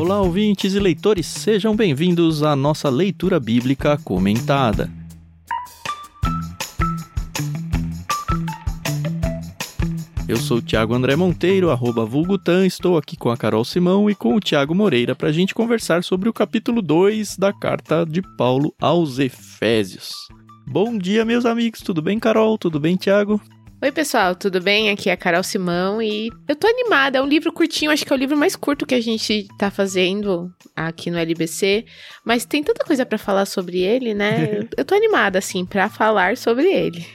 Olá, ouvintes e leitores, sejam bem-vindos à nossa leitura bíblica comentada. Eu sou o Thiago André Monteiro, arroba Vulgutan, estou aqui com a Carol Simão e com o Thiago Moreira para a gente conversar sobre o capítulo 2 da carta de Paulo aos Efésios. Bom dia, meus amigos, tudo bem, Carol? Tudo bem, Thiago? Oi, pessoal, tudo bem? Aqui é a Carol Simão e eu tô animada. É um livro curtinho, acho que é o livro mais curto que a gente tá fazendo aqui no LBC, mas tem tanta coisa para falar sobre ele, né? eu tô animada, assim, para falar sobre ele.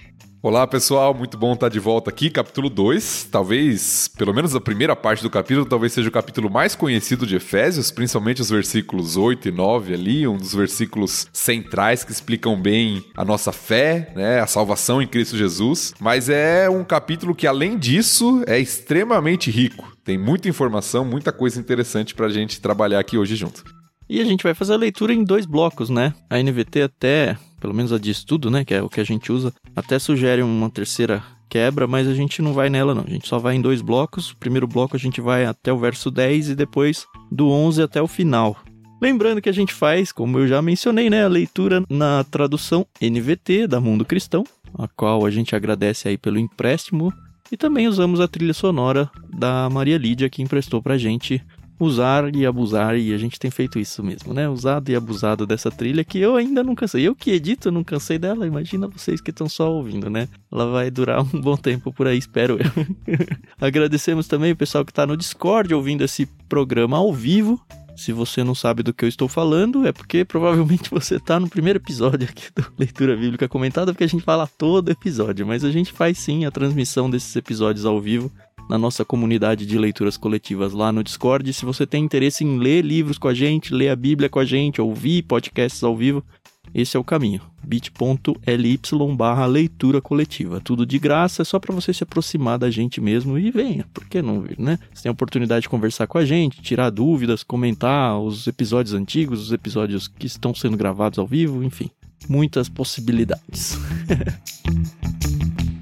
Olá pessoal, muito bom estar de volta aqui, capítulo 2. Talvez, pelo menos a primeira parte do capítulo, talvez seja o capítulo mais conhecido de Efésios, principalmente os versículos 8 e 9 ali, um dos versículos centrais que explicam bem a nossa fé, né, a salvação em Cristo Jesus. Mas é um capítulo que, além disso, é extremamente rico. Tem muita informação, muita coisa interessante para a gente trabalhar aqui hoje junto. E a gente vai fazer a leitura em dois blocos, né? A NVT até pelo menos a de estudo, né, que é o que a gente usa, até sugere uma terceira quebra, mas a gente não vai nela não. A gente só vai em dois blocos. O primeiro bloco a gente vai até o verso 10 e depois do 11 até o final. Lembrando que a gente faz, como eu já mencionei, né, a leitura na tradução NVT da Mundo Cristão, a qual a gente agradece aí pelo empréstimo e também usamos a trilha sonora da Maria Lídia que emprestou pra gente usar e abusar, e a gente tem feito isso mesmo, né? Usado e abusado dessa trilha que eu ainda não cansei. Eu que edito, não cansei dela, imagina vocês que estão só ouvindo, né? Ela vai durar um bom tempo por aí, espero eu. Agradecemos também o pessoal que está no Discord ouvindo esse programa ao vivo. Se você não sabe do que eu estou falando, é porque provavelmente você está no primeiro episódio aqui do Leitura Bíblica Comentada, porque a gente fala todo episódio, mas a gente faz sim a transmissão desses episódios ao vivo na nossa comunidade de leituras coletivas lá no Discord. Se você tem interesse em ler livros com a gente, ler a Bíblia com a gente, ouvir podcasts ao vivo, esse é o caminho. bit.ly barra leitura coletiva. Tudo de graça, é só para você se aproximar da gente mesmo e venha. Por que não vir, né? Você tem a oportunidade de conversar com a gente, tirar dúvidas, comentar os episódios antigos, os episódios que estão sendo gravados ao vivo, enfim. Muitas possibilidades.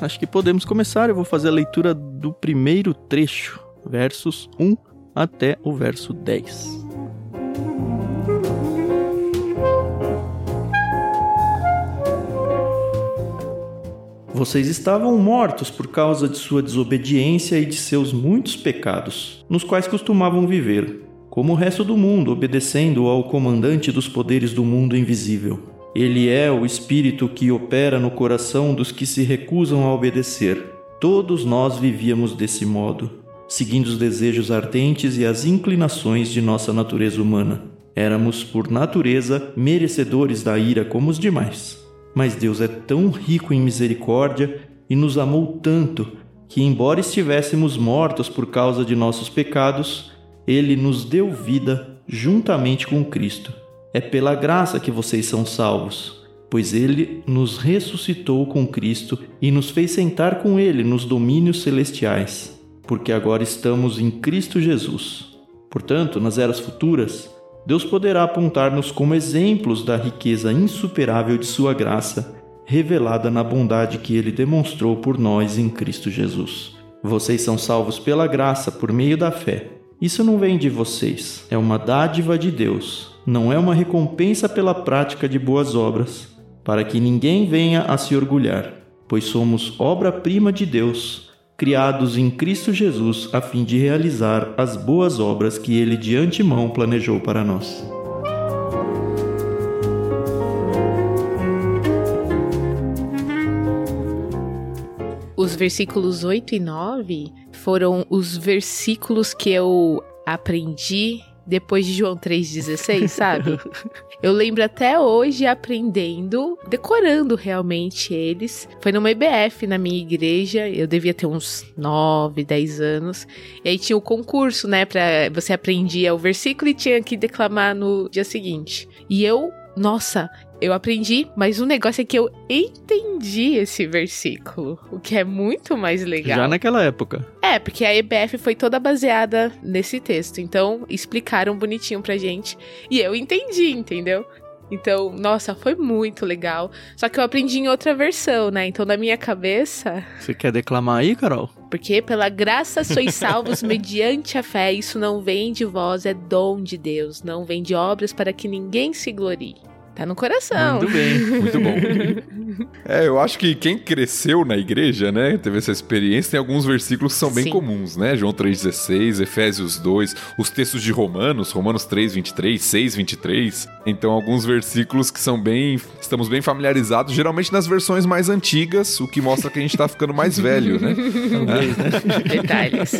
acho que podemos começar. Eu vou fazer a leitura do primeiro trecho, versos 1 até o verso 10. Vocês estavam mortos por causa de sua desobediência e de seus muitos pecados, nos quais costumavam viver, como o resto do mundo, obedecendo ao comandante dos poderes do mundo invisível ele é o Espírito que opera no coração dos que se recusam a obedecer. Todos nós vivíamos desse modo, seguindo os desejos ardentes e as inclinações de nossa natureza humana. Éramos, por natureza, merecedores da ira como os demais. Mas Deus é tão rico em misericórdia e nos amou tanto que, embora estivéssemos mortos por causa de nossos pecados, Ele nos deu vida juntamente com Cristo. É pela graça que vocês são salvos, pois ele nos ressuscitou com Cristo e nos fez sentar com ele nos domínios celestiais, porque agora estamos em Cristo Jesus. Portanto, nas eras futuras, Deus poderá apontar-nos como exemplos da riqueza insuperável de Sua graça, revelada na bondade que Ele demonstrou por nós em Cristo Jesus. Vocês são salvos pela graça por meio da fé. Isso não vem de vocês, é uma dádiva de Deus não é uma recompensa pela prática de boas obras, para que ninguém venha a se orgulhar, pois somos obra-prima de Deus, criados em Cristo Jesus a fim de realizar as boas obras que ele de antemão planejou para nós. Os versículos 8 e 9 foram os versículos que eu aprendi depois de João 3,16, sabe? Eu lembro até hoje aprendendo, decorando realmente eles. Foi numa IBF na minha igreja, eu devia ter uns 9, 10 anos. E aí tinha o concurso, né? Pra você aprendia o versículo e tinha que declamar no dia seguinte. E eu nossa, eu aprendi, mas o negócio é que eu entendi esse versículo, o que é muito mais legal. Já naquela época. É, porque a EBF foi toda baseada nesse texto. Então, explicaram bonitinho pra gente. E eu entendi, entendeu? Então, nossa, foi muito legal. Só que eu aprendi em outra versão, né? Então, na minha cabeça. Você quer declamar aí, Carol? Porque pela graça sois salvos mediante a fé. Isso não vem de vós, é dom de Deus. Não vem de obras para que ninguém se glorie. Tá no coração. Muito bem, muito bom. é, eu acho que quem cresceu na igreja, né, teve essa experiência, tem alguns versículos que são bem Sim. comuns, né? João 3,16, Efésios 2, os textos de Romanos, Romanos 3, 23, 6, 23. Então, alguns versículos que são bem. Estamos bem familiarizados, geralmente nas versões mais antigas, o que mostra que a gente tá ficando mais velho, né? Detalhes.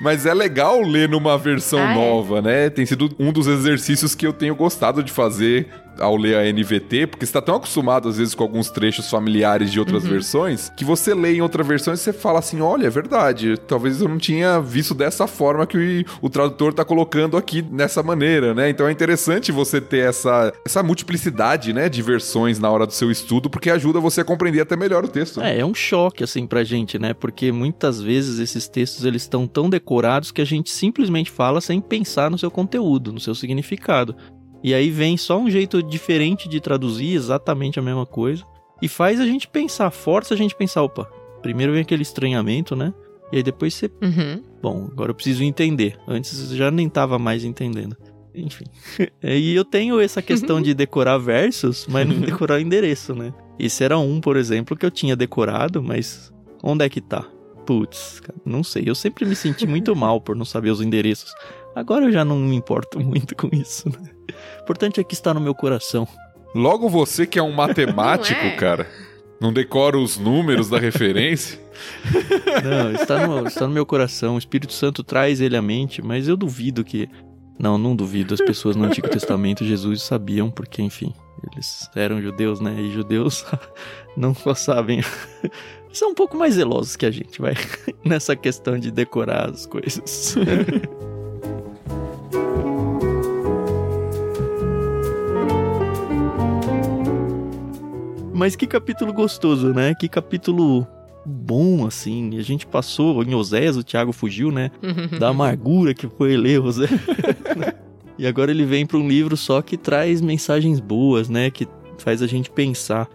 Mas é legal ler numa versão ah, é? nova, é? né? Tem sido um dos exercícios que eu tenho gostado de fazer ao ler a NVT, porque você tá tão acostumado às vezes com alguns trechos familiares de outras uhum. versões, que você lê em outra versão e você fala assim: olha, é verdade, talvez eu não tinha visto dessa forma que o, tradutor tá colocando aqui nessa maneira, né? Então é interessante você ter essa, essa multiplicidade, né, de versões na hora do seu estudo, porque ajuda você a compreender até melhor o texto. É, é um choque, assim, pra gente, né? Porque muitas vezes esses textos eles estão tão decorados que a gente simplesmente fala sem pensar no seu conteúdo, no seu significado. E aí vem só um jeito diferente de traduzir exatamente a mesma coisa. E faz a gente pensar, força a gente pensar, opa, primeiro vem aquele estranhamento, né? E aí depois você. Uhum. Bom, agora eu preciso entender. Antes já nem tava mais entendendo. Enfim. e eu tenho essa questão de decorar versos, mas não decorar endereço, né? Esse era um, por exemplo, que eu tinha decorado, mas onde é que tá? Putz, não sei. Eu sempre me senti muito mal por não saber os endereços. Agora eu já não me importo muito com isso, né? O importante é que está no meu coração. Logo você que é um matemático, não é? cara. Não decora os números da referência? Não, está no, está no meu coração. O Espírito Santo traz ele à mente, mas eu duvido que. Não, não duvido. As pessoas no Antigo Testamento, Jesus sabiam, porque, enfim, eles eram judeus, né? E judeus não só sabem. São um pouco mais zelosos que a gente, vai. Nessa questão de decorar as coisas. Mas que capítulo gostoso, né? Que capítulo bom, assim. A gente passou em Oséias, o Thiago fugiu, né? da amargura que foi ler Oséias. e agora ele vem para um livro só que traz mensagens boas, né? Que faz a gente pensar.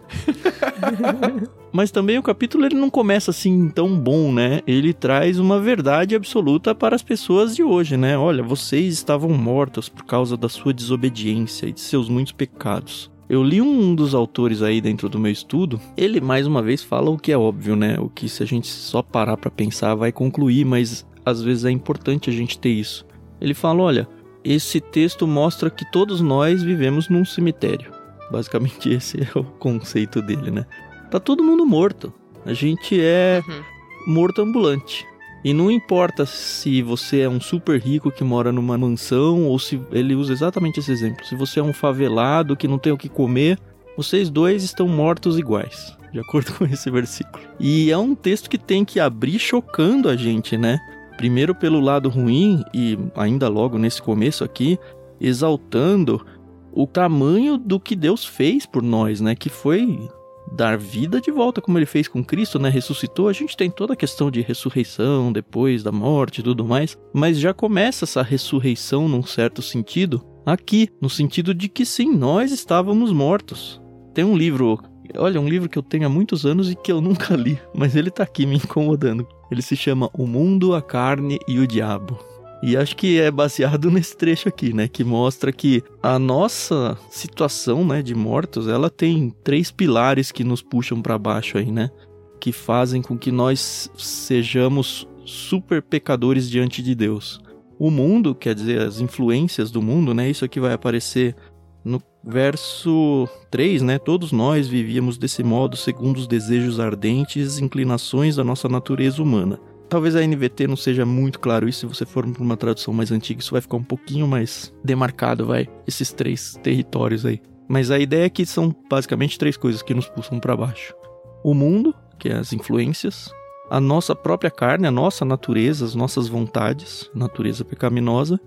Mas também o capítulo ele não começa assim tão bom, né? Ele traz uma verdade absoluta para as pessoas de hoje, né? Olha, vocês estavam mortos por causa da sua desobediência e de seus muitos pecados. Eu li um dos autores aí dentro do meu estudo, ele mais uma vez fala o que é óbvio, né? O que se a gente só parar para pensar vai concluir, mas às vezes é importante a gente ter isso. Ele fala, olha, esse texto mostra que todos nós vivemos num cemitério. Basicamente esse é o conceito dele, né? Tá todo mundo morto. A gente é uhum. morto ambulante. E não importa se você é um super rico que mora numa mansão ou se ele usa exatamente esse exemplo. Se você é um favelado que não tem o que comer, vocês dois estão mortos iguais, de acordo com esse versículo. E é um texto que tem que abrir chocando a gente, né? Primeiro pelo lado ruim e ainda logo nesse começo aqui, exaltando o tamanho do que Deus fez por nós, né? Que foi dar vida de volta, como ele fez com Cristo, né? Ressuscitou. A gente tem toda a questão de ressurreição depois da morte e tudo mais, mas já começa essa ressurreição num certo sentido aqui, no sentido de que sim, nós estávamos mortos. Tem um livro, olha, um livro que eu tenho há muitos anos e que eu nunca li, mas ele tá aqui me incomodando. Ele se chama O Mundo, a Carne e o Diabo. E acho que é baseado nesse trecho aqui, né, que mostra que a nossa situação, né, de mortos, ela tem três pilares que nos puxam para baixo aí, né, que fazem com que nós sejamos super pecadores diante de Deus. O mundo, quer dizer, as influências do mundo, né, isso aqui vai aparecer no verso 3, né? Todos nós vivíamos desse modo segundo os desejos ardentes e inclinações da nossa natureza humana. Talvez a NVT não seja muito claro isso, se você for para uma tradução mais antiga, isso vai ficar um pouquinho mais demarcado, vai, esses três territórios aí. Mas a ideia é que são basicamente três coisas que nos pulsam para baixo. O mundo, que é as influências, a nossa própria carne, a nossa natureza, as nossas vontades, natureza pecaminosa,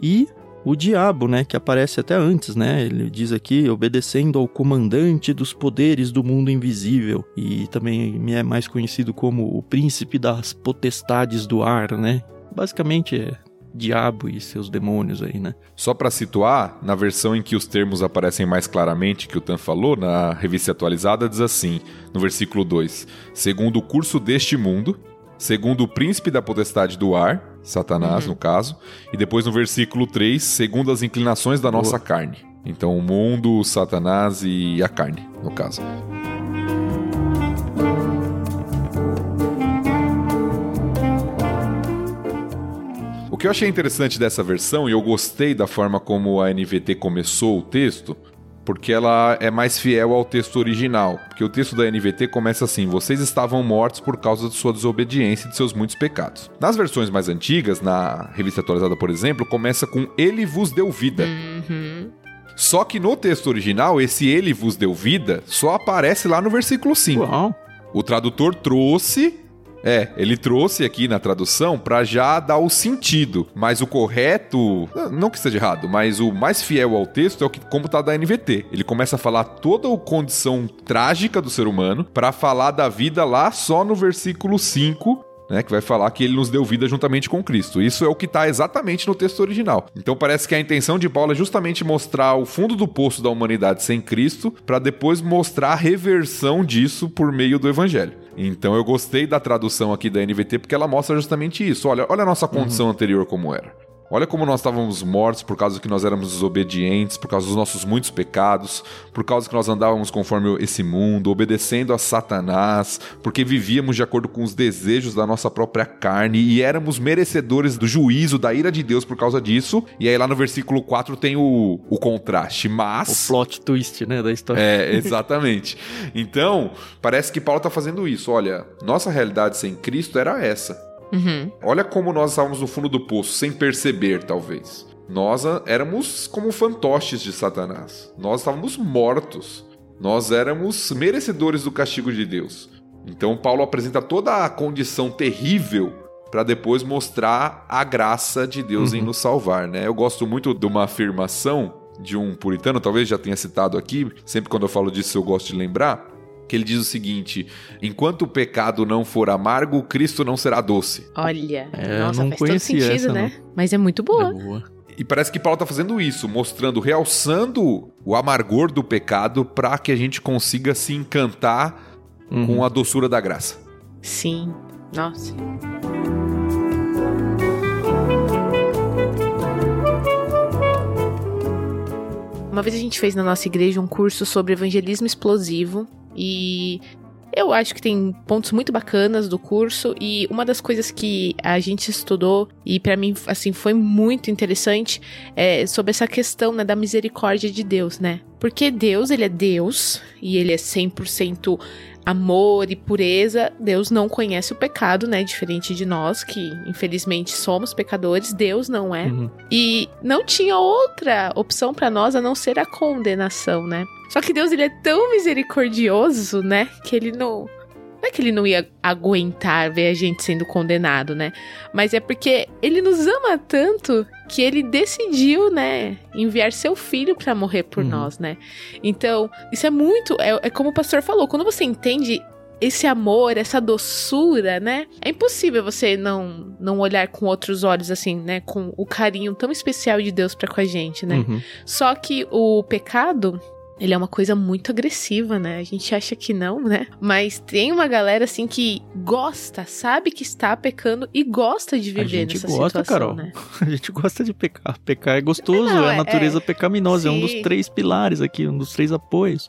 e o diabo, né, que aparece até antes, né? Ele diz aqui, obedecendo ao comandante dos poderes do mundo invisível, e também me é mais conhecido como o príncipe das potestades do ar, né? Basicamente é diabo e seus demônios aí, né? Só para situar, na versão em que os termos aparecem mais claramente que o Tan falou, na revista atualizada diz assim, no versículo 2: segundo o curso deste mundo, segundo o príncipe da potestade do ar, Satanás, uhum. no caso, e depois no versículo 3, segundo as inclinações da nossa Boa. carne. Então, o mundo, Satanás e a carne, no caso. O que eu achei interessante dessa versão, e eu gostei da forma como a NVT começou o texto, porque ela é mais fiel ao texto original. Porque o texto da NVT começa assim: vocês estavam mortos por causa de sua desobediência e de seus muitos pecados. Nas versões mais antigas, na revista atualizada, por exemplo, começa com Ele vos deu vida. Uhum. Só que no texto original, esse Ele vos deu vida só aparece lá no versículo 5. Uau. O tradutor trouxe é, ele trouxe aqui na tradução para já dar o sentido, mas o correto, não que esteja errado, mas o mais fiel ao texto é o que como tá da NVT. Ele começa a falar toda a condição trágica do ser humano para falar da vida lá só no versículo 5 né, que vai falar que ele nos deu vida juntamente com Cristo. Isso é o que está exatamente no texto original. Então parece que a intenção de Paulo é justamente mostrar o fundo do poço da humanidade sem Cristo, para depois mostrar a reversão disso por meio do Evangelho. Então eu gostei da tradução aqui da NVT porque ela mostra justamente isso. Olha, olha a nossa condição uhum. anterior como era. Olha como nós estávamos mortos por causa que nós éramos desobedientes, por causa dos nossos muitos pecados, por causa que nós andávamos conforme esse mundo, obedecendo a Satanás, porque vivíamos de acordo com os desejos da nossa própria carne e éramos merecedores do juízo, da ira de Deus por causa disso. E aí lá no versículo 4 tem o, o contraste, mas... O plot twist, né, da história. É, exatamente. então, parece que Paulo está fazendo isso. Olha, nossa realidade sem Cristo era essa. Uhum. Olha como nós estávamos no fundo do poço, sem perceber, talvez. Nós éramos como fantoches de Satanás. Nós estávamos mortos. Nós éramos merecedores do castigo de Deus. Então, Paulo apresenta toda a condição terrível para depois mostrar a graça de Deus uhum. em nos salvar, né? Eu gosto muito de uma afirmação de um puritano, talvez já tenha citado aqui, sempre quando eu falo disso eu gosto de lembrar, que ele diz o seguinte: enquanto o pecado não for amargo, Cristo não será doce. Olha, é, nossa, faz todo sentido, essa, né? Não. Mas é muito boa. É boa. E parece que Paulo está fazendo isso, mostrando, realçando o amargor do pecado para que a gente consiga se encantar uhum. com a doçura da graça. Sim, nossa. Uma vez a gente fez na nossa igreja um curso sobre evangelismo explosivo e eu acho que tem pontos muito bacanas do curso e uma das coisas que a gente estudou e para mim assim foi muito interessante é sobre essa questão né, da misericórdia de Deus, né? Porque Deus, ele é Deus e ele é 100% amor e pureza, Deus não conhece o pecado, né? Diferente de nós, que infelizmente somos pecadores, Deus não é. Uhum. E não tinha outra opção para nós a não ser a condenação, né? Só que Deus ele é tão misericordioso, né? Que ele não não é que ele não ia aguentar ver a gente sendo condenado, né? Mas é porque ele nos ama tanto que ele decidiu, né, enviar seu filho para morrer por uhum. nós, né? Então, isso é muito. É, é como o pastor falou, quando você entende esse amor, essa doçura, né? É impossível você não não olhar com outros olhos assim, né? Com o carinho tão especial de Deus para com a gente, né? Uhum. Só que o pecado, ele é uma coisa muito agressiva, né? A gente acha que não, né? Mas tem uma galera assim que gosta, sabe que está pecando e gosta de viver nessa gosta, situação, Carol. né? A gente gosta de pecar. Pecar é gostoso, não, é a natureza é... pecaminosa, Sim. é um dos três pilares aqui, um dos três apoios.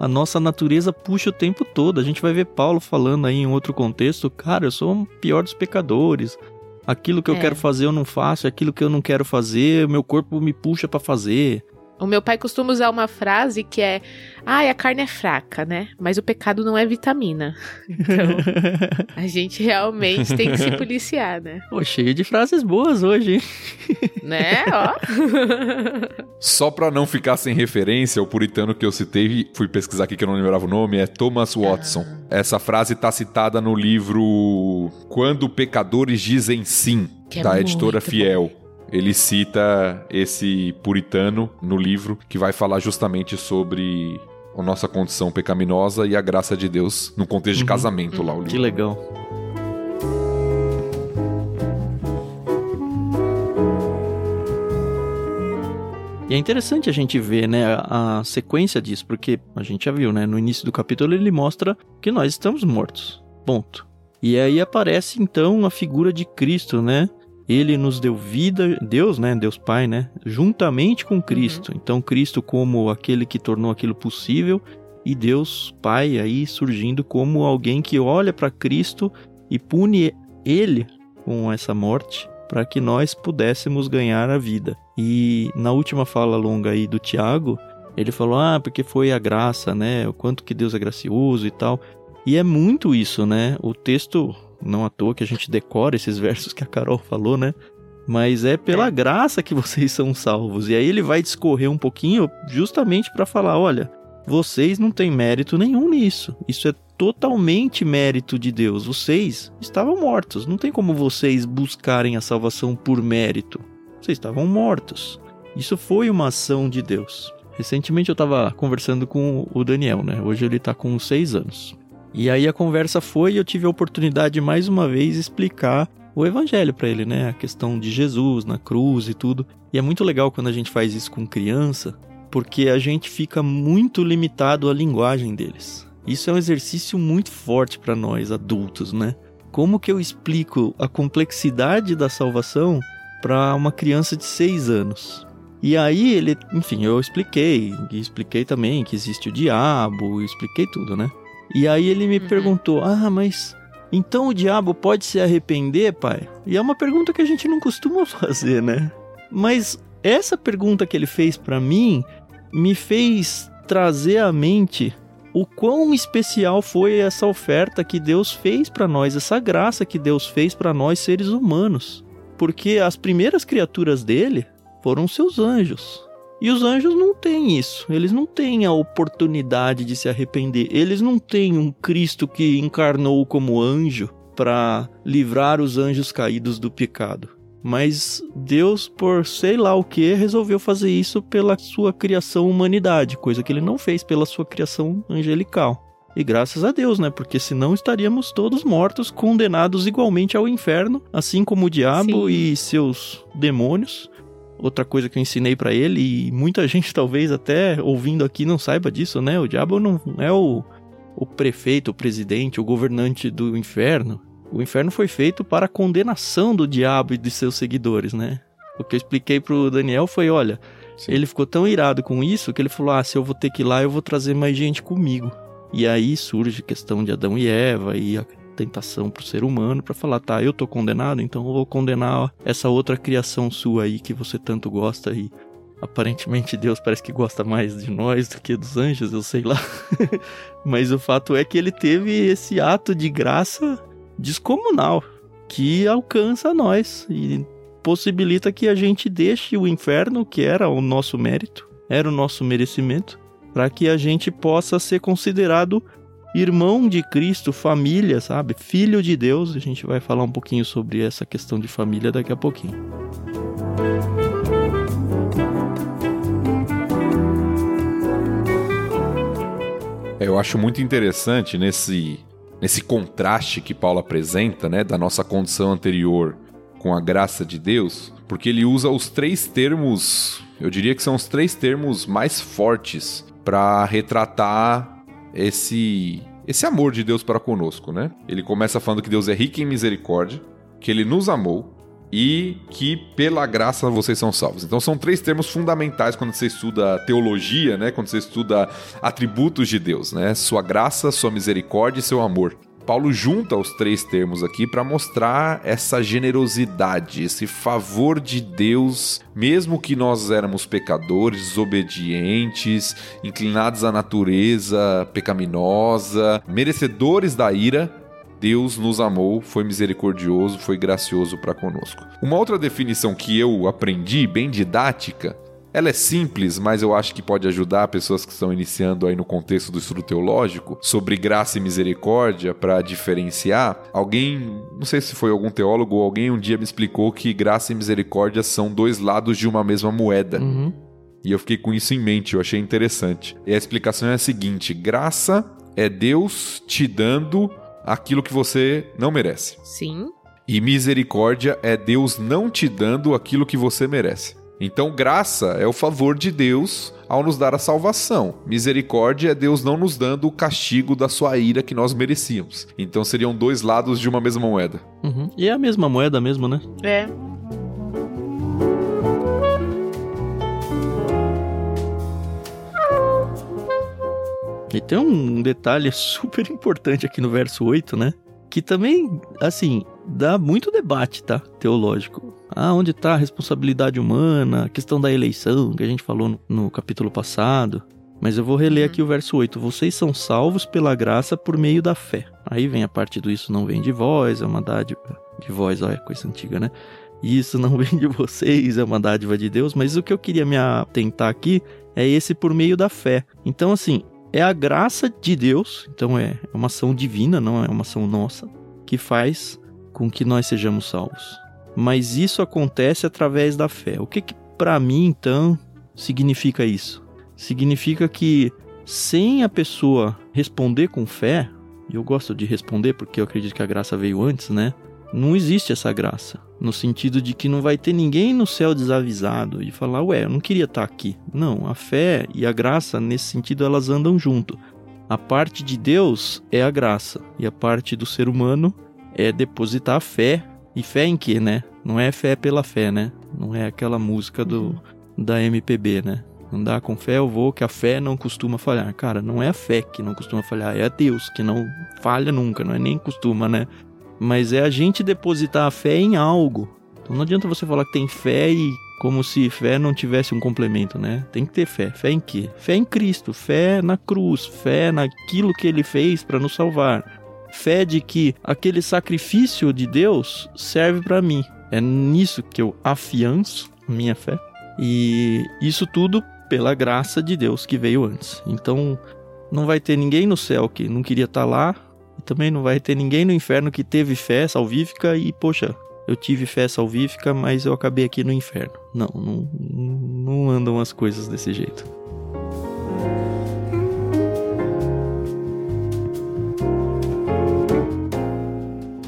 A nossa natureza puxa o tempo todo. A gente vai ver Paulo falando aí em outro contexto, cara, eu sou o pior dos pecadores. Aquilo que eu é. quero fazer eu não faço, aquilo que eu não quero fazer, meu corpo me puxa para fazer. O meu pai costuma usar uma frase que é: ai, ah, a carne é fraca, né? Mas o pecado não é vitamina. Então, a gente realmente tem que se policiar, né? Pô, cheio de frases boas hoje, hein? Né? Ó. Só pra não ficar sem referência, o puritano que eu citei, fui pesquisar aqui que eu não lembrava o nome, é Thomas Watson. Ah. Essa frase tá citada no livro Quando Pecadores Dizem Sim, que é da editora Fiel. Ele cita esse puritano no livro que vai falar justamente sobre a nossa condição pecaminosa e a graça de Deus no contexto uhum. de casamento lá o livro. Que legal. E é interessante a gente ver, né, a, a, sequência disso, porque a gente já viu, né, no início do capítulo ele mostra que nós estamos mortos. Ponto. E aí aparece então a figura de Cristo, né? Ele nos deu vida, Deus, né, Deus Pai, né, juntamente com Cristo. Uhum. Então Cristo como aquele que tornou aquilo possível e Deus Pai aí surgindo como alguém que olha para Cristo e pune ele com essa morte para que nós pudéssemos ganhar a vida. E na última fala longa aí do Tiago, ele falou: "Ah, porque foi a graça, né? O quanto que Deus é gracioso e tal". E é muito isso, né? O texto, não à toa que a gente decora esses versos que a Carol falou, né? Mas é pela é. graça que vocês são salvos. E aí ele vai discorrer um pouquinho justamente para falar: olha, vocês não têm mérito nenhum nisso. Isso é totalmente mérito de Deus. Vocês estavam mortos. Não tem como vocês buscarem a salvação por mérito. Vocês estavam mortos. Isso foi uma ação de Deus. Recentemente eu estava conversando com o Daniel, né? Hoje ele está com seis anos. E aí a conversa foi e eu tive a oportunidade de mais uma vez explicar o evangelho para ele, né? A questão de Jesus na cruz e tudo. E é muito legal quando a gente faz isso com criança, porque a gente fica muito limitado à linguagem deles. Isso é um exercício muito forte para nós adultos, né? Como que eu explico a complexidade da salvação para uma criança de 6 anos. E aí ele, enfim, eu expliquei, expliquei também que existe o diabo, expliquei tudo, né? E aí ele me uhum. perguntou: "Ah, mas então o diabo pode se arrepender, pai?" E é uma pergunta que a gente não costuma fazer, né? Mas essa pergunta que ele fez para mim me fez trazer à mente o quão especial foi essa oferta que Deus fez para nós, essa graça que Deus fez para nós seres humanos. Porque as primeiras criaturas dele foram seus anjos. E os anjos não têm isso. Eles não têm a oportunidade de se arrepender. Eles não têm um Cristo que encarnou como anjo para livrar os anjos caídos do pecado. Mas Deus, por sei lá o que, resolveu fazer isso pela sua criação humanidade, coisa que ele não fez pela sua criação angelical. E graças a Deus, né? Porque senão estaríamos todos mortos, condenados igualmente ao inferno, assim como o diabo Sim. e seus demônios. Outra coisa que eu ensinei para ele, e muita gente talvez até ouvindo aqui não saiba disso, né? O diabo não é o, o prefeito, o presidente, o governante do inferno. O inferno foi feito para a condenação do diabo e de seus seguidores, né? O que eu expliquei pro Daniel foi, olha, Sim. ele ficou tão irado com isso que ele falou: "Ah, se eu vou ter que ir lá, eu vou trazer mais gente comigo". E aí surge a questão de Adão e Eva e a tentação para o ser humano para falar, tá, eu tô condenado, então eu vou condenar essa outra criação sua aí que você tanto gosta e aparentemente Deus parece que gosta mais de nós do que dos anjos, eu sei lá. Mas o fato é que ele teve esse ato de graça descomunal que alcança nós e possibilita que a gente deixe o inferno, que era o nosso mérito, era o nosso merecimento, para que a gente possa ser considerado irmão de Cristo, família, sabe? Filho de Deus. A gente vai falar um pouquinho sobre essa questão de família daqui a pouquinho. É, eu acho muito interessante nesse, nesse contraste que Paulo apresenta, né, da nossa condição anterior com a graça de Deus, porque ele usa os três termos, eu diria que são os três termos mais fortes para retratar esse esse amor de Deus para conosco, né? Ele começa falando que Deus é rico em misericórdia, que ele nos amou e que pela graça vocês são salvos. Então são três termos fundamentais quando você estuda teologia, né? Quando você estuda atributos de Deus, né? Sua graça, sua misericórdia e seu amor. Paulo junta os três termos aqui para mostrar essa generosidade, esse favor de Deus, mesmo que nós éramos pecadores, desobedientes, inclinados à natureza pecaminosa, merecedores da ira, Deus nos amou, foi misericordioso, foi gracioso para conosco. Uma outra definição que eu aprendi, bem didática, ela é simples, mas eu acho que pode ajudar pessoas que estão iniciando aí no contexto do estudo teológico sobre graça e misericórdia para diferenciar. Alguém, não sei se foi algum teólogo ou alguém um dia me explicou que graça e misericórdia são dois lados de uma mesma moeda. Uhum. E eu fiquei com isso em mente, eu achei interessante. E a explicação é a seguinte: graça é Deus te dando aquilo que você não merece. Sim. E misericórdia é Deus não te dando aquilo que você merece. Então, graça é o favor de Deus ao nos dar a salvação. Misericórdia é Deus não nos dando o castigo da sua ira que nós merecíamos. Então, seriam dois lados de uma mesma moeda. Uhum. E é a mesma moeda mesmo, né? É. E tem um detalhe super importante aqui no verso 8, né? Que também, assim, dá muito debate, tá? Teológico. Ah, onde tá a responsabilidade humana, a questão da eleição, que a gente falou no, no capítulo passado. Mas eu vou reler aqui o verso 8. Vocês são salvos pela graça por meio da fé. Aí vem a parte do isso não vem de vós, é uma dádiva de vós, olha, coisa antiga, né? Isso não vem de vocês, é uma dádiva de Deus. Mas o que eu queria me atentar aqui é esse por meio da fé. Então, assim, é a graça de Deus, então é uma ação divina, não é uma ação nossa, que faz com que nós sejamos salvos. Mas isso acontece através da fé. O que, que para mim, então, significa isso? Significa que sem a pessoa responder com fé, e eu gosto de responder porque eu acredito que a graça veio antes, né? Não existe essa graça. No sentido de que não vai ter ninguém no céu desavisado e falar, ué, eu não queria estar aqui. Não, a fé e a graça, nesse sentido, elas andam junto. A parte de Deus é a graça, e a parte do ser humano é depositar a fé. E fé em quê, né? Não é fé pela fé, né? Não é aquela música do da MPB, né? Andar com fé eu vou, que a fé não costuma falhar. Cara, não é a fé que não costuma falhar, é a Deus que não falha nunca, não é nem costuma, né? Mas é a gente depositar a fé em algo. Então não adianta você falar que tem fé e como se fé não tivesse um complemento, né? Tem que ter fé. Fé em quê? Fé em Cristo, fé na cruz, fé naquilo que ele fez para nos salvar. Fé de que aquele sacrifício de Deus serve para mim. É nisso que eu afianço minha fé. E isso tudo pela graça de Deus que veio antes. Então não vai ter ninguém no céu que não queria estar lá, e também não vai ter ninguém no inferno que teve fé salvífica e, poxa, eu tive fé salvífica, mas eu acabei aqui no inferno. Não, não, não andam as coisas desse jeito.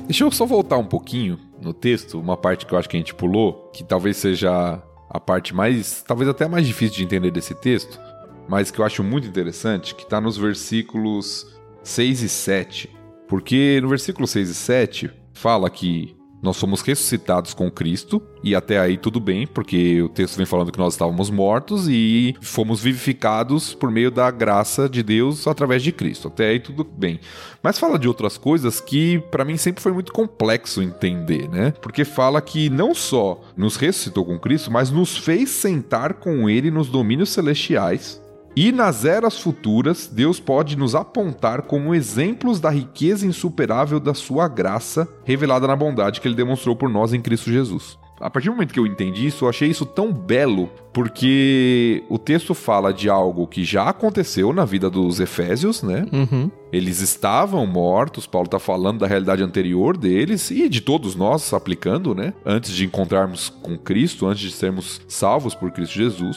Deixa eu só voltar um pouquinho no texto, uma parte que eu acho que a gente pulou, que talvez seja a parte mais, talvez até mais difícil de entender desse texto, mas que eu acho muito interessante, que está nos versículos 6 e 7. Porque no versículo 6 e 7 fala que nós somos ressuscitados com Cristo, e até aí tudo bem, porque o texto vem falando que nós estávamos mortos e fomos vivificados por meio da graça de Deus através de Cristo. Até aí tudo bem. Mas fala de outras coisas que para mim sempre foi muito complexo entender, né? Porque fala que não só nos ressuscitou com Cristo, mas nos fez sentar com ele nos domínios celestiais e nas eras futuras, Deus pode nos apontar como exemplos da riqueza insuperável da sua graça, revelada na bondade que ele demonstrou por nós em Cristo Jesus. A partir do momento que eu entendi isso, eu achei isso tão belo, porque o texto fala de algo que já aconteceu na vida dos Efésios, né? Uhum. Eles estavam mortos, Paulo está falando da realidade anterior deles e de todos nós aplicando, né? Antes de encontrarmos com Cristo, antes de sermos salvos por Cristo Jesus.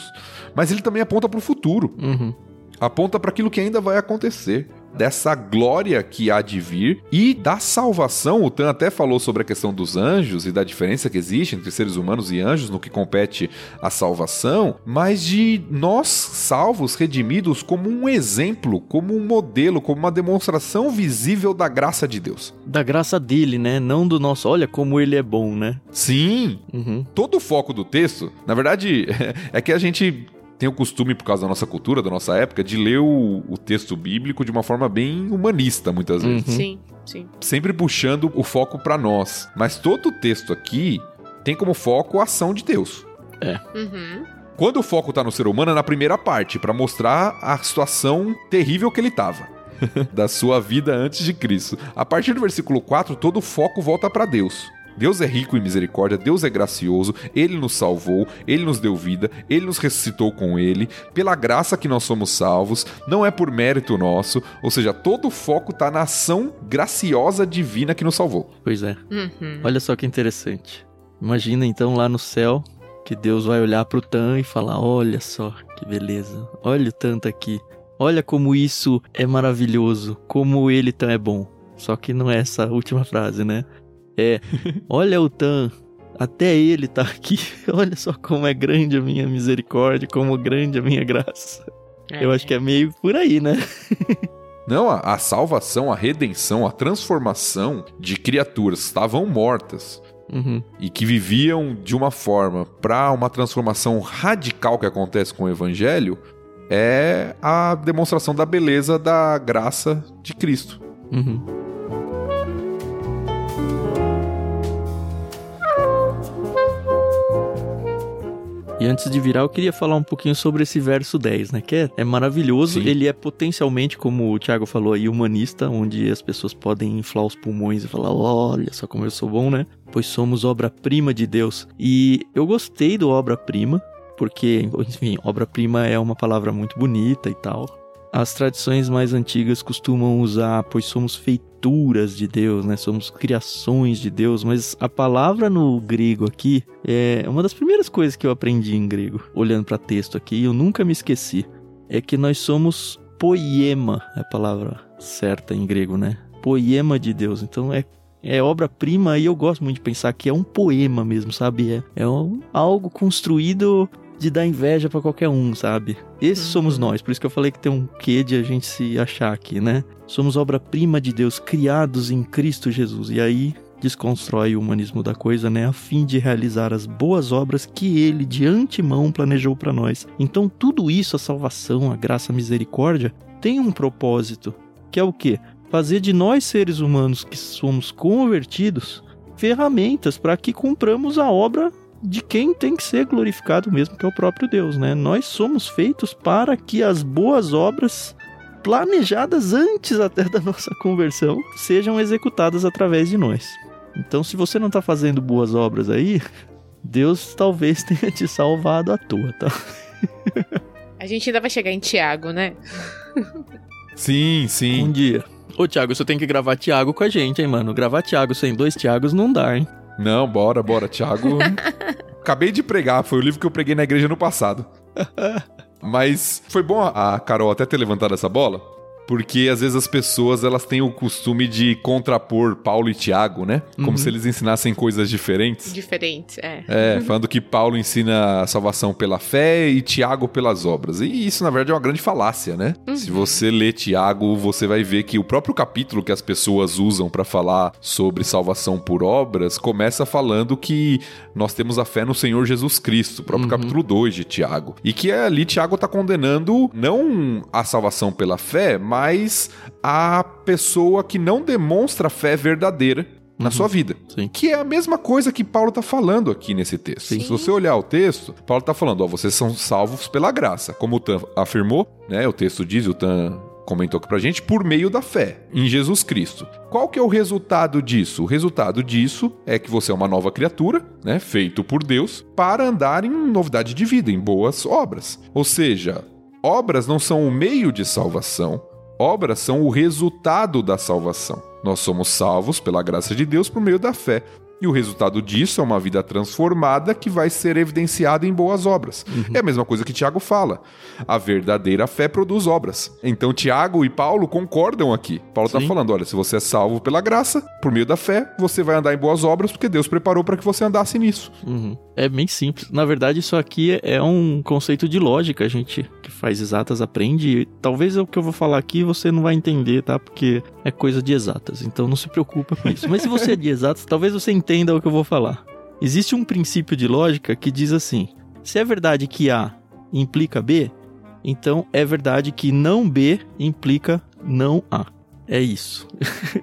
Mas ele também aponta para o futuro. Uhum. Aponta para aquilo que ainda vai acontecer dessa glória que há de vir e da salvação. O Tan até falou sobre a questão dos anjos e da diferença que existe entre seres humanos e anjos no que compete à salvação, mas de nós salvos, redimidos, como um exemplo, como um modelo, como uma demonstração visível da graça de Deus. Da graça dele, né? Não do nosso. Olha como ele é bom, né? Sim! Uhum. Todo o foco do texto, na verdade, é que a gente tem o costume, por causa da nossa cultura, da nossa época, de ler o, o texto bíblico de uma forma bem humanista, muitas vezes. Uhum. Sim, sim. Sempre puxando o foco para nós. Mas todo o texto aqui tem como foco a ação de Deus. Uhum. Quando o foco tá no ser humano é na primeira parte, para mostrar a situação terrível que ele tava. da sua vida antes de Cristo. A partir do versículo 4, todo o foco volta para Deus. Deus é rico em misericórdia, Deus é gracioso, Ele nos salvou, Ele nos deu vida, Ele nos ressuscitou com Ele, pela graça que nós somos salvos, não é por mérito nosso, ou seja, todo o foco está na ação graciosa divina que nos salvou. Pois é. Uhum. Olha só que interessante. Imagina então lá no céu que Deus vai olhar para o Tan e falar: Olha só que beleza, olha o tanto aqui. Olha como isso é maravilhoso, como ele Tan é bom. Só que não é essa última frase, né? É, olha o Tan, até ele tá aqui. Olha só como é grande a minha misericórdia, como grande a minha graça. É. Eu acho que é meio por aí, né? Não, a, a, salvação, a redenção, a transformação de criaturas que estavam mortas uhum. e que viviam de uma forma para uma transformação radical que acontece com o evangelho é a demonstração da beleza da graça de Cristo. Uhum. E antes de virar, eu queria falar um pouquinho sobre esse verso 10, né? Que é, é maravilhoso. Sim. Ele é potencialmente, como o Thiago falou aí, humanista, onde as pessoas podem inflar os pulmões e falar: olha só como eu sou bom, né? Pois somos obra-prima de Deus. E eu gostei do obra-prima, porque, enfim, obra-prima é uma palavra muito bonita e tal. As tradições mais antigas costumam usar, pois somos feituras de Deus, né? Somos criações de Deus, mas a palavra no grego aqui é uma das primeiras coisas que eu aprendi em grego, olhando para texto aqui, eu nunca me esqueci. É que nós somos poema, é a palavra certa em grego, né? Poema de Deus. Então é é obra-prima e eu gosto muito de pensar que é um poema mesmo, sabe? É, é um, algo construído de dar inveja para qualquer um, sabe? Esses uhum. somos nós, por isso que eu falei que tem um quê de a gente se achar aqui, né? Somos obra-prima de Deus, criados em Cristo Jesus. E aí desconstrói o humanismo da coisa, né, a fim de realizar as boas obras que ele de antemão planejou para nós. Então tudo isso, a salvação, a graça, a misericórdia, tem um propósito, que é o quê? Fazer de nós seres humanos que somos convertidos ferramentas para que cumpramos a obra de quem tem que ser glorificado mesmo, que é o próprio Deus, né? Nós somos feitos para que as boas obras planejadas antes até da nossa conversão sejam executadas através de nós. Então, se você não está fazendo boas obras aí, Deus talvez tenha te salvado à toa, tá? A gente ainda vai chegar em Tiago, né? Sim, sim. Um dia. Ô, Tiago, você tem que gravar Tiago com a gente, hein, mano? Gravar Tiago sem dois Tiagos não dá, hein? Não, bora, bora. Tiago. Acabei de pregar, foi o livro que eu preguei na igreja no passado. Mas foi bom a Carol até ter levantado essa bola, porque às vezes as pessoas elas têm o costume de contrapor Paulo e Tiago, né? Como uhum. se eles ensinassem coisas diferentes. Diferentes, é. É, falando que Paulo ensina a salvação pela fé e Tiago pelas obras. E isso, na verdade, é uma grande falácia, né? Uhum. Se você lê Tiago, você vai ver que o próprio capítulo que as pessoas usam para falar sobre salvação por obras começa falando que nós temos a fé no Senhor Jesus Cristo, o próprio uhum. capítulo 2 de Tiago. E que ali Tiago está condenando não a salvação pela fé, mas mais a pessoa que não demonstra fé verdadeira na uhum. sua vida. Sim. Que é a mesma coisa que Paulo está falando aqui nesse texto. Sim. Se você olhar o texto, Paulo está falando, ó, vocês são salvos pela graça. Como o Tan afirmou, né? O texto diz, o Tan comentou aqui pra gente, por meio da fé em Jesus Cristo. Qual que é o resultado disso? O resultado disso é que você é uma nova criatura, né, feito por Deus, para andar em novidade de vida, em boas obras. Ou seja, obras não são o meio de salvação, Obras são o resultado da salvação. Nós somos salvos pela graça de Deus por meio da fé. E o resultado disso é uma vida transformada que vai ser evidenciada em boas obras. Uhum. É a mesma coisa que Tiago fala. A verdadeira fé produz obras. Então Tiago e Paulo concordam aqui. Paulo está falando: olha, se você é salvo pela graça, por meio da fé, você vai andar em boas obras porque Deus preparou para que você andasse nisso. Uhum. É bem simples. Na verdade, isso aqui é um conceito de lógica. A gente que faz exatas aprende. Talvez o que eu vou falar aqui você não vai entender, tá? Porque é coisa de exatas. Então não se preocupa com isso. Mas se você é de exatas, talvez você entenda o que eu vou falar. Existe um princípio de lógica que diz assim: se é verdade que A implica B, então é verdade que não B implica não A. É isso.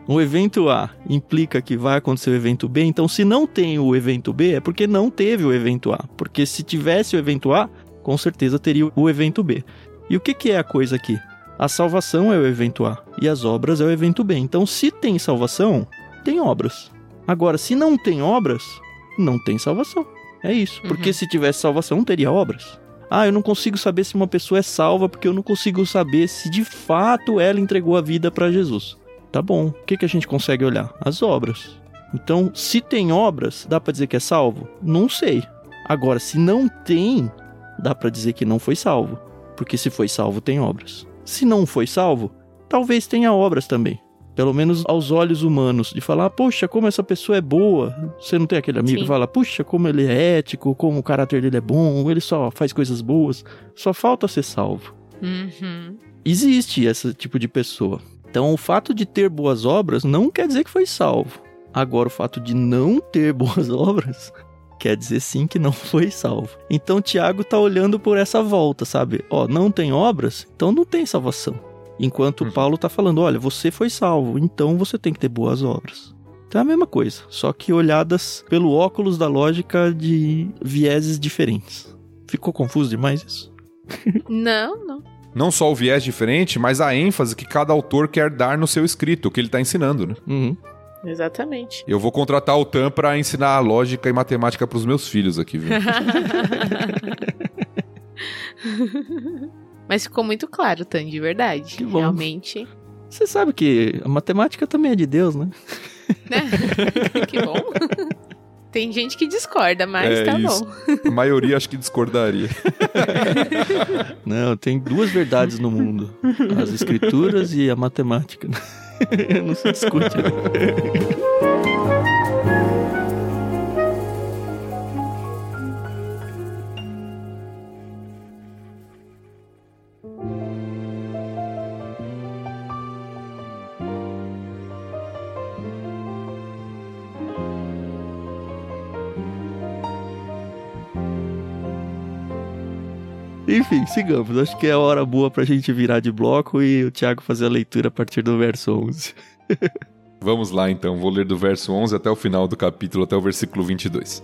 o evento A implica que vai acontecer o evento B, então se não tem o evento B é porque não teve o evento A. Porque se tivesse o evento A, com certeza teria o evento B. E o que, que é a coisa aqui? A salvação é o evento A e as obras é o evento B. Então, se tem salvação, tem obras. Agora, se não tem obras, não tem salvação. É isso. Porque Uhum. se tivesse salvação, não teria obras. Ah, eu não consigo saber se uma pessoa é salva porque eu não consigo saber se de fato ela entregou a vida para Jesus. Tá bom. O que, que a gente consegue olhar? As obras. Então, se tem obras, dá para dizer que é salvo? Não sei. Agora, se não tem, dá para dizer que não foi salvo. Porque se foi salvo, tem obras. Se não foi salvo, talvez tenha obras também. Pelo menos aos olhos humanos, de falar, poxa, como essa pessoa é boa. Você não tem aquele amigo Sim. que fala, puxa, como ele é ético, como o caráter dele é bom, ele só faz coisas boas. Só falta ser salvo. Uhum. Existe esse tipo de pessoa. Então, o fato de ter boas obras não quer dizer que foi salvo. Agora, o fato de não ter boas obras quer dizer sim que não foi salvo. Então, Tiago tá olhando por essa volta, sabe? Ó, não tem obras, então não tem salvação. Enquanto Uhum. Paulo tá falando, olha, você foi salvo, então você tem que ter boas obras. Então é a mesma coisa, só que olhadas pelo óculos da lógica de vieses diferentes. Ficou confuso demais isso? Não, não. Não só o viés diferente, mas a ênfase que cada autor quer dar no seu escrito, o que ele está ensinando, né? Uhum. Exatamente. Eu vou contratar o TAM para ensinar lógica e matemática para os meus filhos aqui, viu? Mas ficou muito claro, Tan, de verdade. Que bom. Realmente. Você sabe que a matemática também é de Deus, né? Né? que bom. Tem gente que discorda, mas É tá isso. bom. A maioria acho que discordaria. Não, tem duas verdades no mundo: as escrituras e a matemática. Não se discute. Enfim, sigamos. Acho que é a hora boa pra gente virar de bloco e o Thiago fazer a leitura a partir do verso 11. Vamos lá então, vou ler do verso 11 até o final do capítulo, até o versículo 22.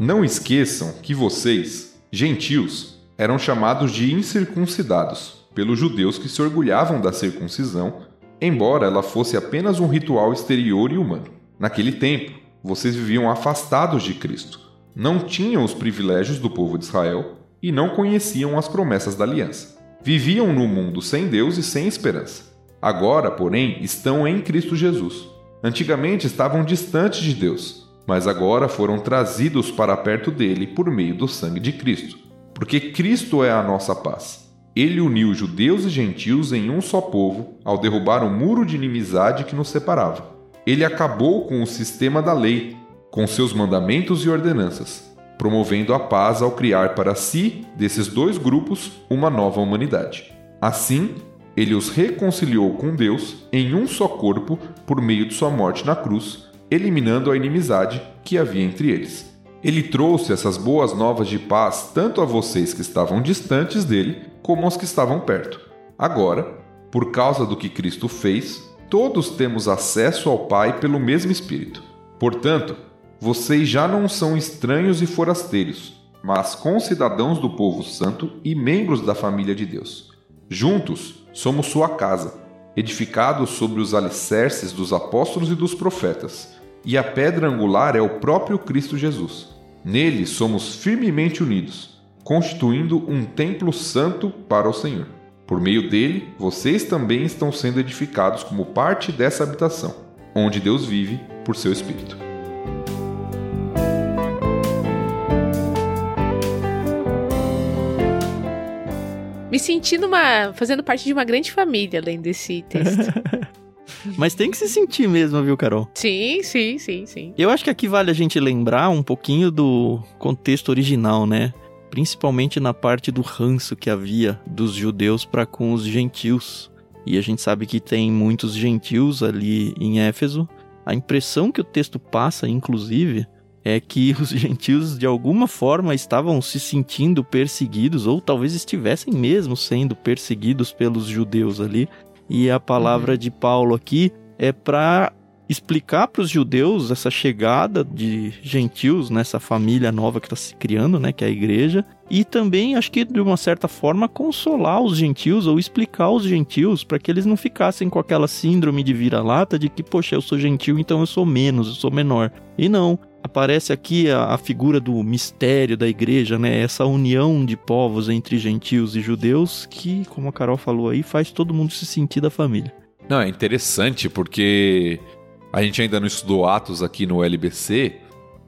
Não esqueçam que vocês, gentios, eram chamados de incircuncidados pelos judeus que se orgulhavam da circuncisão, embora ela fosse apenas um ritual exterior e humano. Naquele tempo, vocês viviam afastados de Cristo, não tinham os privilégios do povo de Israel e não conheciam as promessas da aliança. Viviam no mundo sem Deus e sem esperança. Agora, porém, estão em Cristo Jesus. Antigamente estavam distantes de Deus, mas agora foram trazidos para perto dele por meio do sangue de Cristo. Porque Cristo é a nossa paz. Ele uniu judeus e gentios em um só povo ao derrubar o muro de inimizade que nos separava. Ele acabou com o sistema da lei, com seus mandamentos e ordenanças, promovendo a paz ao criar para si, desses dois grupos, uma nova humanidade. Assim, ele os reconciliou com Deus em um só corpo por meio de sua morte na cruz, eliminando a inimizade que havia entre eles. Ele trouxe essas boas novas de paz tanto a vocês que estavam distantes dele, como aos que estavam perto. Agora, por causa do que Cristo fez, todos temos acesso ao Pai pelo mesmo Espírito. Portanto, vocês já não são estranhos e forasteiros, mas concidadãos do povo santo e membros da família de Deus. Juntos, somos sua casa, edificados sobre os alicerces dos apóstolos e dos profetas, e a pedra angular é o próprio Cristo Jesus. Nele somos firmemente unidos, constituindo um templo santo para o Senhor. Por meio dele, vocês também estão sendo edificados como parte dessa habitação, onde Deus vive por seu Espírito. Me sentindo uma. fazendo parte de uma grande família além desse texto. Mas tem que se sentir mesmo, viu, Carol? sim, sim, sim, sim. Eu acho que aqui vale a gente lembrar um pouquinho do contexto original, né? Principalmente na parte do ranço que havia dos judeus para com os gentios. E a gente sabe que tem muitos gentios ali em Éfeso. A impressão que o texto passa, inclusive, é que os gentios de alguma forma estavam se sentindo perseguidos, ou talvez estivessem mesmo sendo perseguidos pelos judeus ali. E a palavra de Paulo aqui é para explicar para os judeus essa chegada de gentios nessa família nova que está se criando, né, que é a igreja, e também acho que de uma certa forma consolar os gentios ou explicar aos gentios para que eles não ficassem com aquela síndrome de vira-lata de que, poxa, eu sou gentil, então eu sou menos, eu sou menor. E não, aparece aqui a, a, figura do mistério da igreja, né? Essa união de povos entre gentios e judeus que, como a Carol falou aí, faz todo mundo se sentir da família. Não, é interessante porque a gente ainda não estudou Atos aqui no LBC,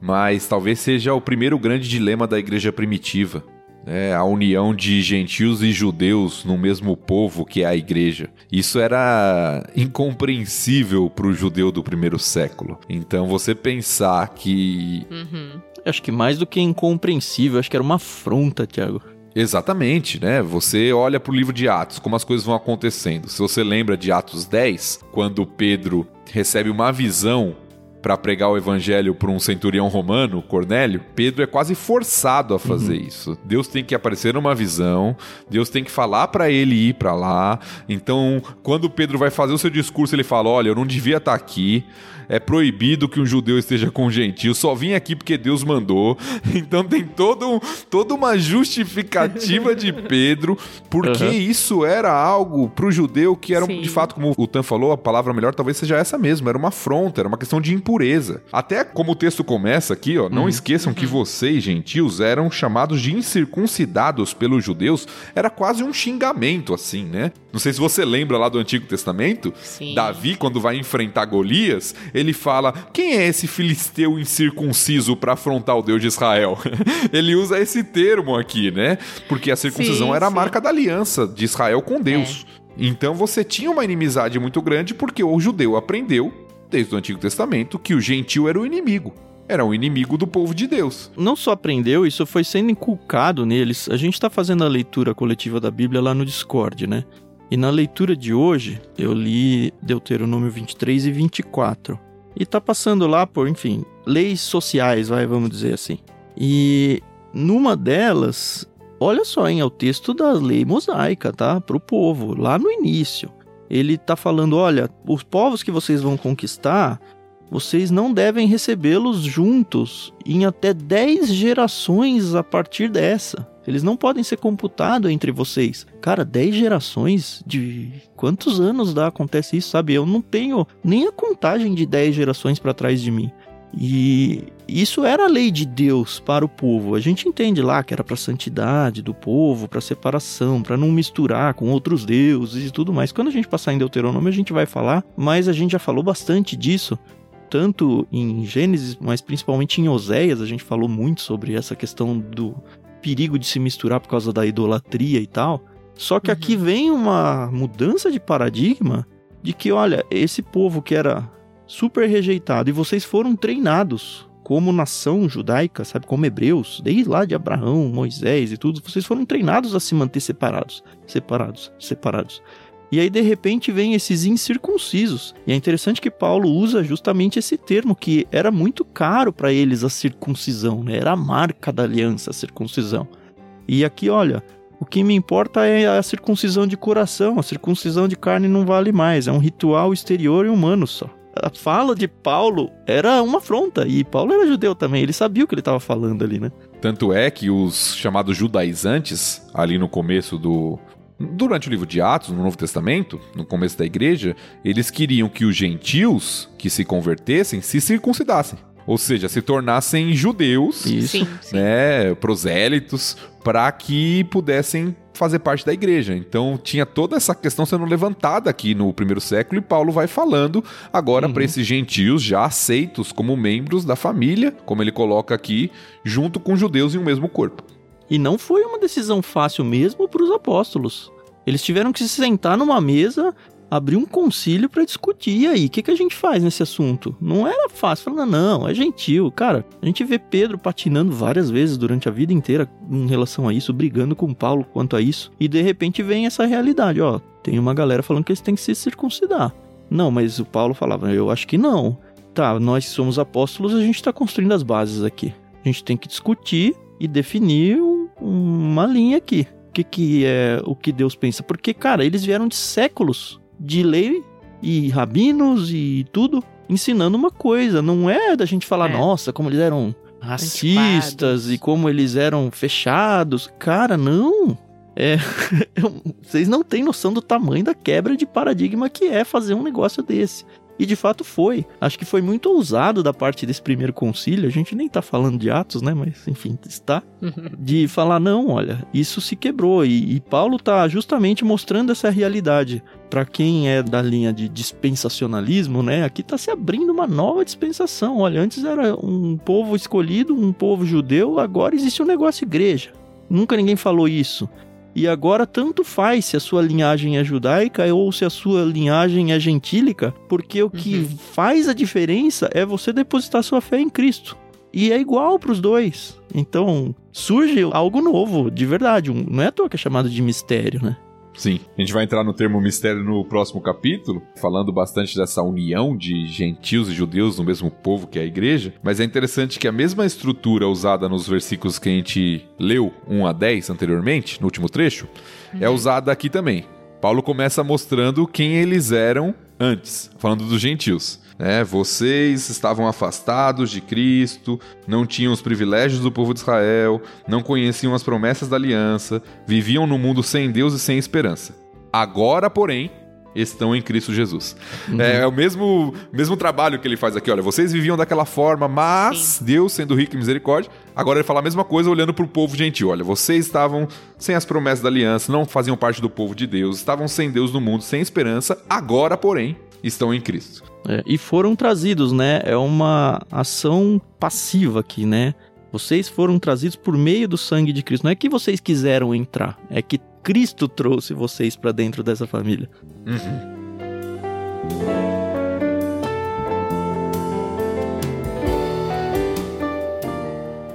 mas talvez seja o primeiro grande dilema da igreja primitiva. É, a união de gentios e judeus no mesmo povo que é a igreja. Isso era incompreensível para o judeu do primeiro século. Então você pensar que. Uhum. Acho que mais do que incompreensível, acho que era uma afronta, Tiago. Exatamente, né? Você olha para o livro de Atos, como as coisas vão acontecendo. Se você lembra de Atos 10, quando Pedro recebe uma visão para pregar o evangelho para um centurião romano, Cornélio, Pedro é quase forçado a fazer uhum. isso. Deus tem que aparecer numa visão, Deus tem que falar para ele ir para lá. Então, quando Pedro vai fazer o seu discurso, ele fala: "Olha, eu não devia estar tá aqui é proibido que um judeu esteja com um gentil, só vim aqui porque Deus mandou. Então tem todo, toda uma justificativa de Pedro, porque uhum. isso era algo para o judeu que era, Sim. de fato, como o Tan falou, a palavra melhor talvez seja essa mesmo, era uma afronta, era uma questão de impureza. Até como o texto começa aqui, ó, não uhum. esqueçam que uhum. vocês, gentios, eram chamados de incircuncidados pelos judeus, era quase um xingamento, assim, né? Não sei se você lembra lá do Antigo Testamento, Sim. Davi, quando vai enfrentar Golias, ele fala: Quem é esse filisteu incircunciso para afrontar o Deus de Israel? ele usa esse termo aqui, né? Porque a circuncisão sim, era a marca da aliança de Israel com Deus. É. Então você tinha uma inimizade muito grande porque o judeu aprendeu, desde o Antigo Testamento, que o gentil era o inimigo era um inimigo do povo de Deus. Não só aprendeu, isso foi sendo inculcado neles. A gente está fazendo a leitura coletiva da Bíblia lá no Discord, né? E na leitura de hoje, eu li Deuteronômio 23 e 24. E tá passando lá por, enfim, leis sociais, vai, vamos dizer assim. E numa delas, olha só, hein, é o texto da lei mosaica, tá? Para o povo, lá no início. Ele tá falando, olha, os povos que vocês vão conquistar, vocês não devem recebê-los juntos em até 10 gerações a partir dessa. Eles não podem ser computados entre vocês. Cara, 10 gerações de quantos anos dá acontece isso, sabe? Eu não tenho nem a contagem de 10 gerações para trás de mim. E isso era a lei de Deus para o povo. A gente entende lá que era para santidade do povo, para separação, para não misturar com outros deuses e tudo mais. Quando a gente passar em Deuteronômio, a gente vai falar, mas a gente já falou bastante disso tanto em Gênesis, mas principalmente em Oséias, a gente falou muito sobre essa questão do perigo de se misturar por causa da idolatria e tal. Só que uhum. aqui vem uma mudança de paradigma de que, olha, esse povo que era super rejeitado e vocês foram treinados como nação judaica, sabe, como hebreus, desde lá de Abraão, Moisés e tudo, vocês foram treinados a se manter separados, separados, separados. E aí, de repente, vem esses incircuncisos. E é interessante que Paulo usa justamente esse termo, que era muito caro para eles a circuncisão, né? Era a marca da aliança, a circuncisão. E aqui, olha, o que me importa é a circuncisão de coração, a circuncisão de carne não vale mais, é um ritual exterior e humano só. A fala de Paulo era uma afronta, e Paulo era judeu também, ele sabia o que ele estava falando ali, né? Tanto é que os chamados judaizantes, ali no começo do, Durante o livro de Atos, no Novo Testamento, no começo da igreja, eles queriam que os gentios que se convertessem se circuncidassem. Ou seja, se tornassem judeus, Isso. Sim, sim. né, prosélitos, para que pudessem fazer parte da igreja. Então tinha toda essa questão sendo levantada aqui no primeiro século e Paulo vai falando agora uhum. para esses gentios já aceitos como membros da família, como ele coloca aqui, junto com judeus em um mesmo corpo. E não foi uma decisão fácil mesmo para os apóstolos. Eles tiveram que se sentar numa mesa, abrir um concílio para discutir. E aí, o que, que a gente faz nesse assunto? Não era fácil. Falando, não, é gentil. Cara, a gente vê Pedro patinando várias vezes durante a vida inteira em relação a isso, brigando com Paulo quanto a isso. E de repente vem essa realidade, ó. Tem uma galera falando que eles têm que se circuncidar. Não, mas o Paulo falava, eu acho que não. Tá, nós somos apóstolos, a gente está construindo as bases aqui. A gente tem que discutir e definir uma linha aqui. O que, que é o que Deus pensa? Porque, cara, eles vieram de séculos de lei e rabinos e tudo. ensinando uma coisa. Não é da gente falar, É. nossa, como eles eram racistas Antiquados. e como eles eram fechados. Cara, não. É, vocês não têm noção do tamanho da quebra de paradigma que é fazer um negócio desse. E de fato foi. Acho que foi muito ousado da parte desse primeiro concílio. A gente nem tá falando de Atos, né? Mas enfim, está. De falar, não, olha, isso se quebrou. E, e Paulo tá justamente mostrando essa realidade. Para quem é da linha de dispensacionalismo, né? Aqui tá se abrindo uma nova dispensação. Olha, antes era um povo escolhido, um povo judeu, agora existe um negócio igreja. Nunca ninguém falou isso. E agora tanto faz se a sua linhagem é judaica ou se a sua linhagem é gentílica, porque o que Uhum. faz a diferença é você depositar sua fé em Cristo. E é igual para os dois. Então, surge algo novo, de verdade. Não é à toa que é chamado de mistério, né? Sim. A gente vai entrar no termo mistério no próximo capítulo, falando bastante dessa união de gentios e judeus no mesmo povo que é a igreja. Mas é interessante que a mesma estrutura usada nos versículos que a gente leu, 1 a 10 anteriormente, no último trecho, é usada aqui também. Paulo começa mostrando quem eles eram antes, falando dos gentios. né? vocês estavam afastados de Cristo, não tinham os privilégios do povo de Israel, não conheciam as promessas da aliança, viviam no mundo sem Deus e sem esperança. Agora, porém, estão em Cristo Jesus. É, é o mesmo, mesmo trabalho que ele faz aqui. Olha, vocês viviam daquela forma, mas Deus, sendo rico em misericórdia, agora ele fala a mesma coisa olhando para o povo gentil. Olha, vocês estavam sem as promessas da aliança, não faziam parte do povo de Deus, estavam sem Deus no mundo, sem esperança. Agora, porém, estão em Cristo. É, e foram trazidos, né? É uma ação passiva aqui, né? Vocês foram trazidos por meio do sangue de Cristo. Não é que vocês quiseram entrar, é que Cristo trouxe vocês para dentro dessa família.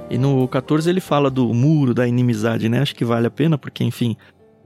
E no 14 ele fala do muro da inimizade, né? Acho que vale a pena, porque, enfim,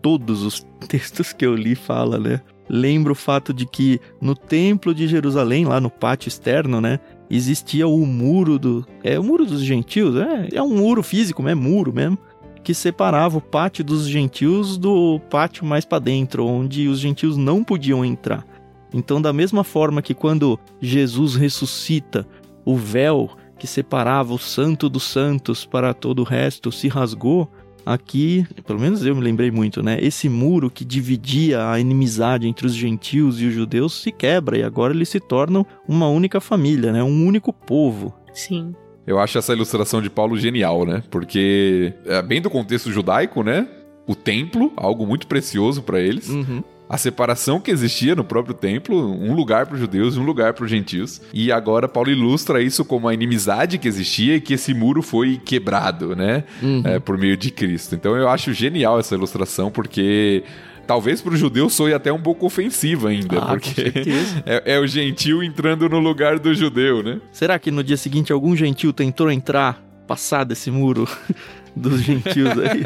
todos os textos que eu li fala, né? Lembra o fato de que no templo de Jerusalém, lá no pátio externo, né? Existia o muro do. É o muro dos gentios, é, é um muro físico, é muro mesmo. Que separava o pátio dos gentios do pátio mais para dentro, onde os gentios não podiam entrar. Então, da mesma forma que quando Jesus ressuscita, o véu que separava o santo dos santos para todo o resto se rasgou, aqui, pelo menos eu me lembrei muito, né? Esse muro que dividia a inimizade entre os gentios e os judeus se quebra e agora eles se tornam uma única família, né? Um único povo. Sim. Eu acho essa ilustração de Paulo genial, né? Porque é bem do contexto judaico, né? O templo, algo muito precioso para eles. Uhum. A separação que existia no próprio templo, um lugar para os judeus e um lugar para os gentios. E agora Paulo ilustra isso como a inimizade que existia e que esse muro foi quebrado, né? Uhum. É, por meio de Cristo. Então eu acho genial essa ilustração, porque talvez para o judeu soe até um pouco ofensiva ainda, Ah, porque é, é o gentil entrando no lugar do judeu, né? Será que no dia seguinte algum gentil tentou entrar, passar desse muro dos gentios aí?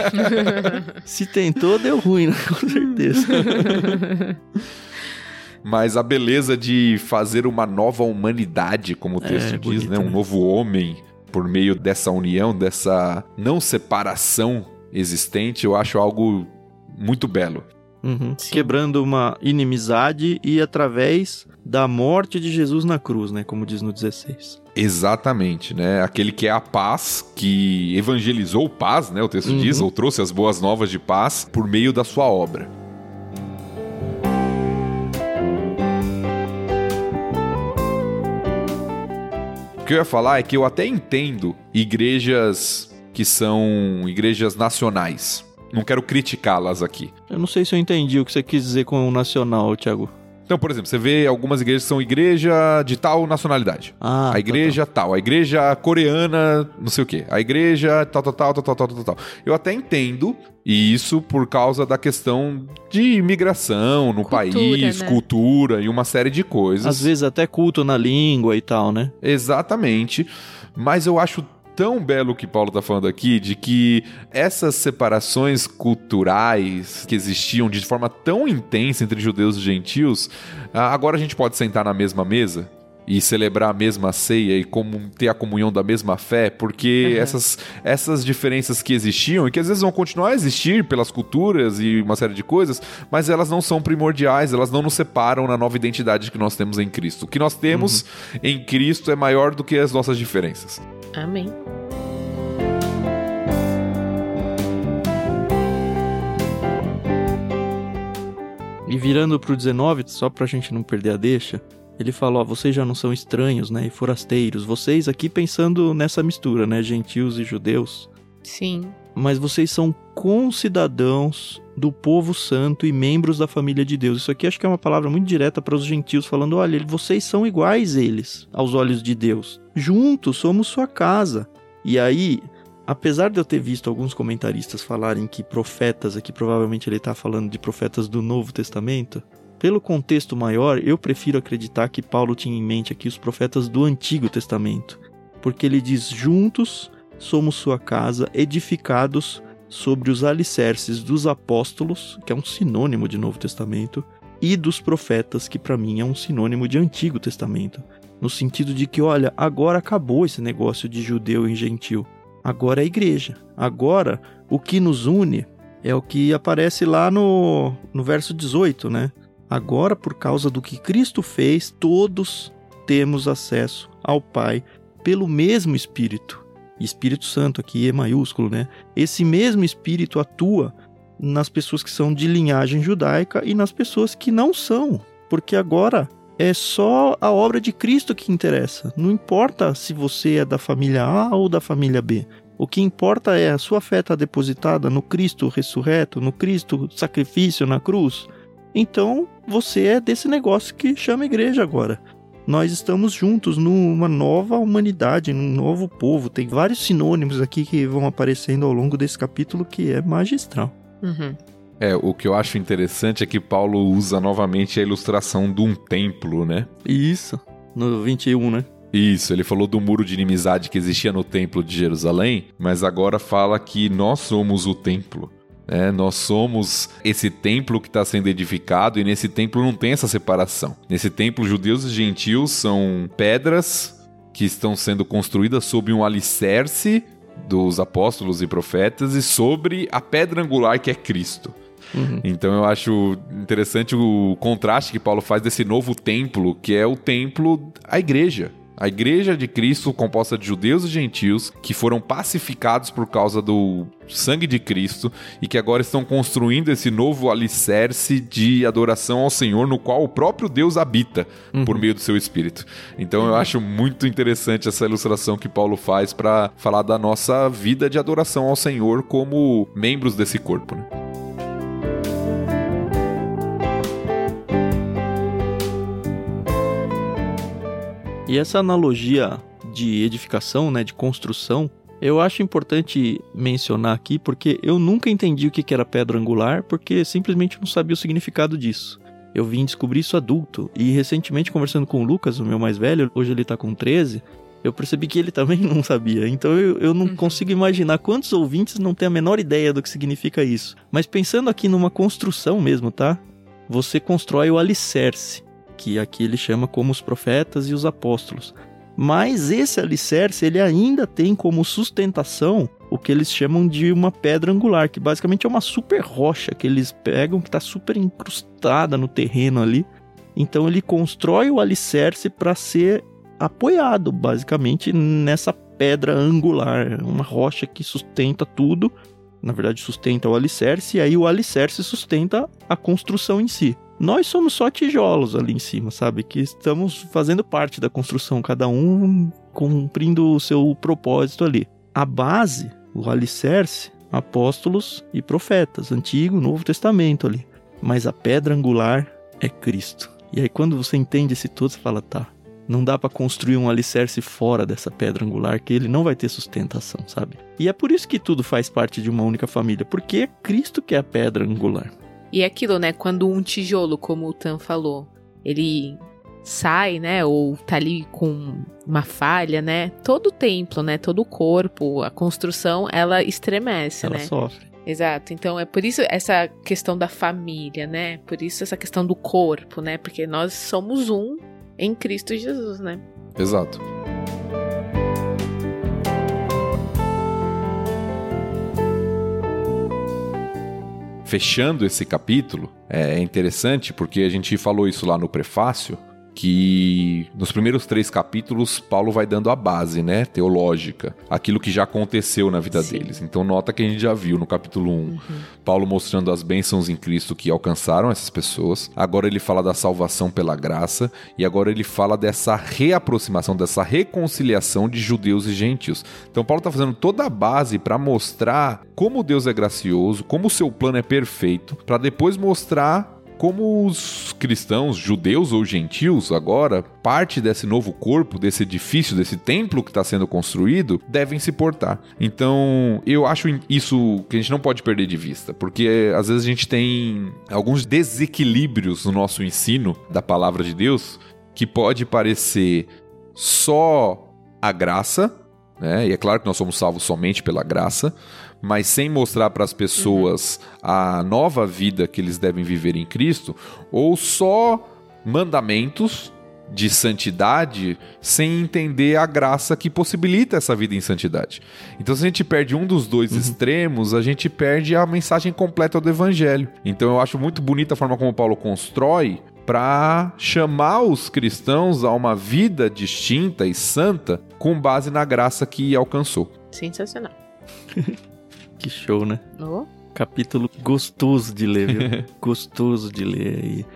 Se tentou, deu ruim, né? Com certeza. Mas a beleza de fazer uma nova humanidade, como o texto É, diz, bonito, né? Um né? novo homem por meio dessa união, dessa não separação existente, eu acho algo muito belo. Uhum. Quebrando uma inimizade e através da morte de Jesus na cruz, né? Como diz no 16. Exatamente, né? Aquele que é a paz, que evangelizou paz, né? O texto Uhum. diz, ou trouxe as boas novas de paz por meio da sua obra. O que eu ia falar é que eu até entendo igrejas que são igrejas nacionais. Não quero criticá-las aqui. Eu não sei se eu entendi o que você quis dizer com o nacional, Thiago. Então, por exemplo, você vê algumas igrejas que são igreja de tal nacionalidade. Ah, a igreja tal, a igreja coreana, não sei o quê. A igreja tal, tal, tal, tal, tal, tal, tal, tal. Eu até entendo isso por causa da questão de imigração no Cultura, país, né? cultura e uma série de coisas. Às vezes até culto na língua e tal, né? Exatamente. Mas eu acho tão belo o que Paulo tá falando aqui de que essas separações culturais que existiam de forma tão intensa entre judeus e gentios, ah, agora a gente pode sentar na mesma mesa e celebrar a mesma ceia e como ter a comunhão da mesma fé, porque uhum. essas, essas diferenças que existiam e que às vezes vão continuar a existir pelas culturas e uma série de coisas, mas elas não são primordiais, elas não nos separam na nova identidade que nós temos em Cristo. O que nós temos uhum. em Cristo é maior do que as nossas diferenças. Amém. E virando pro 19, só pra gente não perder a deixa, ele fala, ó, vocês já não são estranhos, né, e forasteiros. Vocês aqui pensando nessa mistura, né, gentios e judeus. Sim. Mas vocês são concidadãos do povo santo e membros da família de Deus. Isso aqui acho que é uma palavra muito direta para os gentios, falando: olha, vocês são iguais eles, aos olhos de Deus. Juntos somos sua casa. E aí, apesar de eu ter visto alguns comentaristas falarem que profetas, aqui provavelmente ele está falando de profetas do Novo Testamento, pelo contexto maior, eu prefiro acreditar que Paulo tinha em mente aqui os profetas do Antigo Testamento, porque ele diz: juntos somos sua casa, edificados sobre os alicerces dos apóstolos, que é um sinônimo de Novo Testamento, e dos profetas, que para mim é um sinônimo de Antigo Testamento. No sentido de que, olha, agora acabou esse negócio de judeu e gentil. Agora é igreja. Agora o que nos une é o que aparece lá no, no verso 18, né? Agora, por causa do que Cristo fez, todos temos acesso ao Pai pelo mesmo Espírito. Espírito Santo aqui é maiúsculo, né? Esse mesmo Espírito atua nas pessoas que são de linhagem judaica e nas pessoas que não são, porque agora é só a obra de Cristo que interessa. Não importa se você é da família A ou da família B. O que importa é a sua fé está depositada no Cristo ressurreto, no Cristo sacrifício na cruz. Então, você é desse negócio que chama igreja agora. Nós estamos juntos numa nova humanidade, num novo povo. Tem vários sinônimos aqui que vão aparecendo ao longo desse capítulo que é magistral. Uhum. É, o que eu acho interessante é que Paulo usa novamente a ilustração de um templo, né? Isso, no 21, né? Isso, ele falou do muro de inimizade que existia no templo de Jerusalém, mas agora fala que nós somos o templo. É, nós somos esse templo que está sendo edificado e nesse templo não tem essa separação. Nesse templo, judeus e gentios são pedras que estão sendo construídas sob um alicerce dos apóstolos e profetas e sobre a pedra angular que é Cristo. Uhum. Então eu acho interessante o contraste que Paulo faz desse novo templo, que é o templo, a igreja. A igreja de Cristo, composta de judeus e gentios, que foram pacificados por causa do sangue de Cristo e que agora estão construindo esse novo alicerce de adoração ao Senhor, no qual o próprio Deus habita uhum. por meio do seu Espírito. Então eu acho muito interessante essa ilustração que Paulo faz para falar da nossa vida de adoração ao Senhor como membros desse corpo. Né? E essa analogia de edificação, né, de construção, eu acho importante mencionar aqui porque eu nunca entendi o que era pedra angular, porque simplesmente não sabia o significado disso. Eu vim descobrir isso adulto e recentemente conversando com o Lucas, o meu mais velho, hoje ele tá com 13, eu percebi que ele também não sabia. Então eu, eu não uhum. consigo imaginar quantos ouvintes não têm a menor ideia do que significa isso. Mas pensando aqui numa construção mesmo, tá? Você constrói o alicerce que aqui ele chama como os profetas e os apóstolos. Mas esse alicerce ele ainda tem como sustentação o que eles chamam de uma pedra angular, que basicamente é uma super rocha que eles pegam, que está super incrustada no terreno ali. Então ele constrói o alicerce para ser apoiado basicamente nessa pedra angular, uma rocha que sustenta tudo. Na verdade, sustenta o alicerce, e aí o alicerce sustenta a construção em si. Nós somos só tijolos ali em cima, sabe? Que estamos fazendo parte da construção, cada um cumprindo o seu propósito ali. A base, o alicerce, apóstolos e profetas, Antigo, Novo Testamento ali. Mas a pedra angular é Cristo. E aí quando você entende esse todo, você fala, tá, não dá para construir um alicerce fora dessa pedra angular que ele não vai ter sustentação, sabe? E é por isso que tudo faz parte de uma única família, porque é Cristo que é a pedra angular. E é aquilo, né? Quando um tijolo, como o Tan falou, ele sai, né? Ou tá ali com uma falha, né? Todo o templo, né? Todo o corpo, a construção, ela estremece, ela né? sofre. Exato. Então é por isso essa questão da família, né? Por isso essa questão do corpo, né? Porque nós somos um em Cristo Jesus, né? Exato. Fechando esse capítulo, é interessante porque a gente falou isso lá no prefácio, que nos primeiros três capítulos Paulo vai dando a base, né, teológica, aquilo que já aconteceu na vida Sim. deles. Então nota que a gente já viu no capítulo 1, uhum. Paulo mostrando as bênçãos em Cristo que alcançaram essas pessoas. Agora ele fala da salvação pela graça e agora ele fala dessa reaproximação, dessa reconciliação de judeus e gentios. Então Paulo está fazendo toda a base para mostrar como Deus é gracioso, como o seu plano é perfeito, para depois mostrar como os cristãos, judeus ou gentios, agora, parte desse novo corpo, desse edifício, desse templo que está sendo construído, devem se portar. Então, eu acho isso que a gente não pode perder de vista, porque às vezes a gente tem alguns desequilíbrios no nosso ensino da palavra de Deus que pode parecer só a graça, né? E é claro que nós somos salvos somente pela graça, mas sem mostrar para as pessoas uhum. a nova vida que eles devem viver em Cristo, ou só mandamentos de santidade sem entender a graça que possibilita essa vida em santidade. Então, se a gente perde um dos dois uhum. extremos, a gente perde a mensagem completa do evangelho. Então, eu acho muito bonita a forma como Paulo constrói para chamar os cristãos a uma vida distinta e santa com base na graça que alcançou. Sensacional. Que show, né? Oh. Capítulo gostoso de ler, viu? gostoso de ler. E,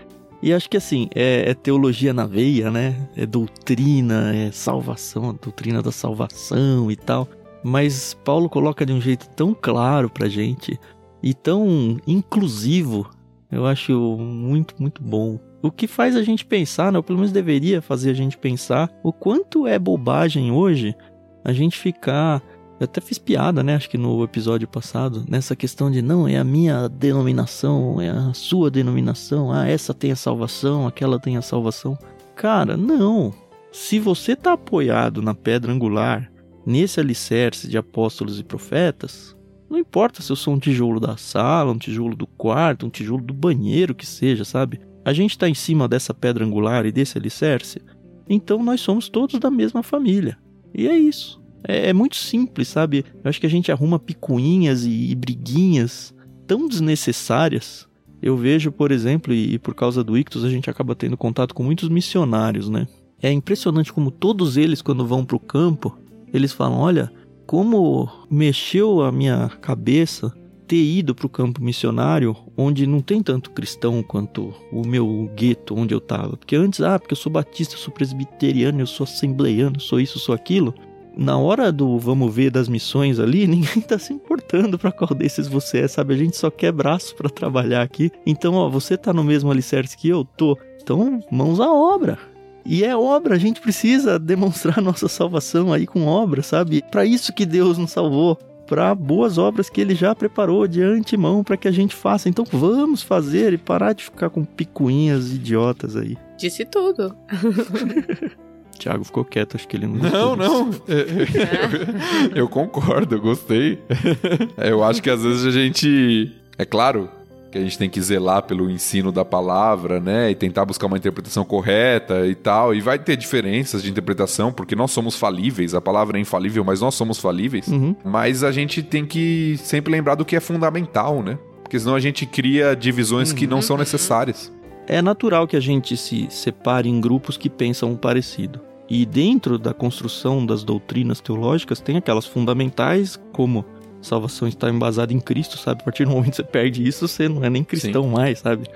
e acho que assim, é, é, teologia na veia, né? É doutrina, é salvação, a doutrina da salvação e tal. Mas Paulo coloca de um jeito tão claro pra gente e tão inclusivo. Eu acho muito, muito bom. O que faz a gente pensar, né? Ou pelo menos deveria fazer a gente pensar o quanto é bobagem hoje a gente ficar eu até fiz piada, né? Acho que no episódio passado, nessa questão de não, é a minha denominação, é a sua denominação, ah, essa tem a salvação, aquela tem a salvação. Cara, não. Se você tá apoiado na pedra angular, nesse alicerce de apóstolos e profetas, não importa se eu sou um tijolo da sala, um tijolo do quarto, um tijolo do banheiro, que seja, sabe? A gente está em cima dessa pedra angular e desse alicerce, então nós somos todos da mesma família. E é isso. É, é, muito simples, sabe? Eu acho que a gente arruma picuinhas e, e briguinhas tão desnecessárias. Eu vejo, por exemplo, e, e por causa do Ictus a gente acaba tendo contato com muitos missionários, né? É impressionante como todos eles, quando vão para o campo, eles falam: olha, como mexeu a minha cabeça ter ido para o campo missionário, onde não tem tanto cristão quanto o meu gueto onde eu estava. Porque antes, ah, porque eu sou batista, eu sou presbiteriano, eu sou assembleiano, sou isso, sou aquilo na hora do vamos ver das missões ali, ninguém tá se importando para qual desses você é, sabe? A gente só quer braço para trabalhar aqui. Então, ó, você tá no mesmo alicerce que eu tô. Então, mãos à obra. E é obra, a gente precisa demonstrar nossa salvação aí com obra, sabe? Para isso que Deus nos salvou, para boas obras que ele já preparou de antemão para que a gente faça. Então vamos fazer e parar de ficar com picuinhas idiotas aí. Disse tudo. Thiago ficou quieto, acho que ele não. Não, não. eu, eu concordo, eu gostei. eu acho que às vezes a gente. É claro que a gente tem que zelar pelo ensino da palavra, né? E tentar buscar uma interpretação correta e tal. E vai ter diferenças de interpretação, porque nós somos falíveis. A palavra é infalível, mas nós somos falíveis. Uhum. Mas a gente tem que sempre lembrar do que é fundamental, né? Porque senão a gente cria divisões uhum. que não são uhum. necessárias. É natural que a gente se separe em grupos que pensam parecido. E dentro da construção das doutrinas teológicas tem aquelas fundamentais, como salvação está embasada em Cristo, sabe? A partir do momento que você perde isso, você não é nem cristão Sim. mais, sabe?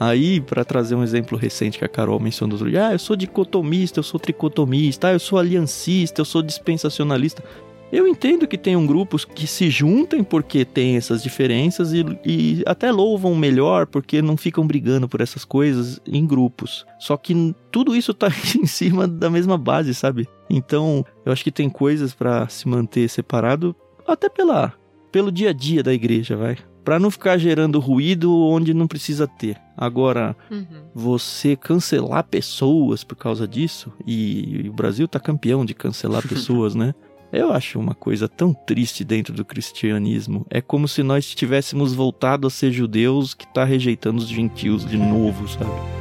Aí, para trazer um exemplo recente que a Carol mencionou outro dia, ah, eu sou dicotomista, eu sou tricotomista, ah, eu sou aliancista, eu sou dispensacionalista. Eu entendo que tenham grupos que se juntem porque tem essas diferenças e, e, até louvam melhor porque não ficam brigando por essas coisas em grupos. Só que tudo isso tá em cima da mesma base, sabe? Então, eu acho que tem coisas para se manter separado até pela pelo dia a dia da igreja, vai. Para não ficar gerando ruído onde não precisa ter. Agora, uhum. você cancelar pessoas por causa disso, e, e o Brasil tá campeão de cancelar pessoas, né? Eu acho uma coisa tão triste dentro do cristianismo. É como se nós tivéssemos voltado a ser judeus que está rejeitando os gentios de novo, sabe?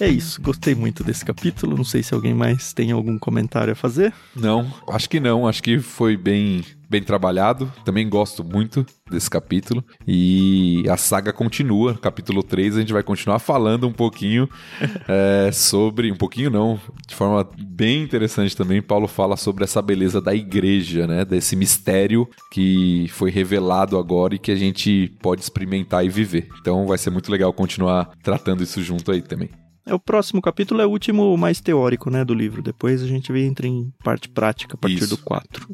É isso, gostei muito desse capítulo. Não sei se alguém mais tem algum comentário a fazer. Não, acho que não. Acho que foi bem, bem trabalhado. Também gosto muito desse capítulo. E a saga continua. Capítulo 3, a gente vai continuar falando um pouquinho é, sobre. Um pouquinho não, de forma bem interessante também. Paulo fala sobre essa beleza da igreja, né? Desse mistério que foi revelado agora e que a gente pode experimentar e viver. Então vai ser muito legal continuar tratando isso junto aí também. É, o próximo capítulo é o último mais teórico, né, do livro. Depois a gente entra em parte prática a partir Isso. do 4.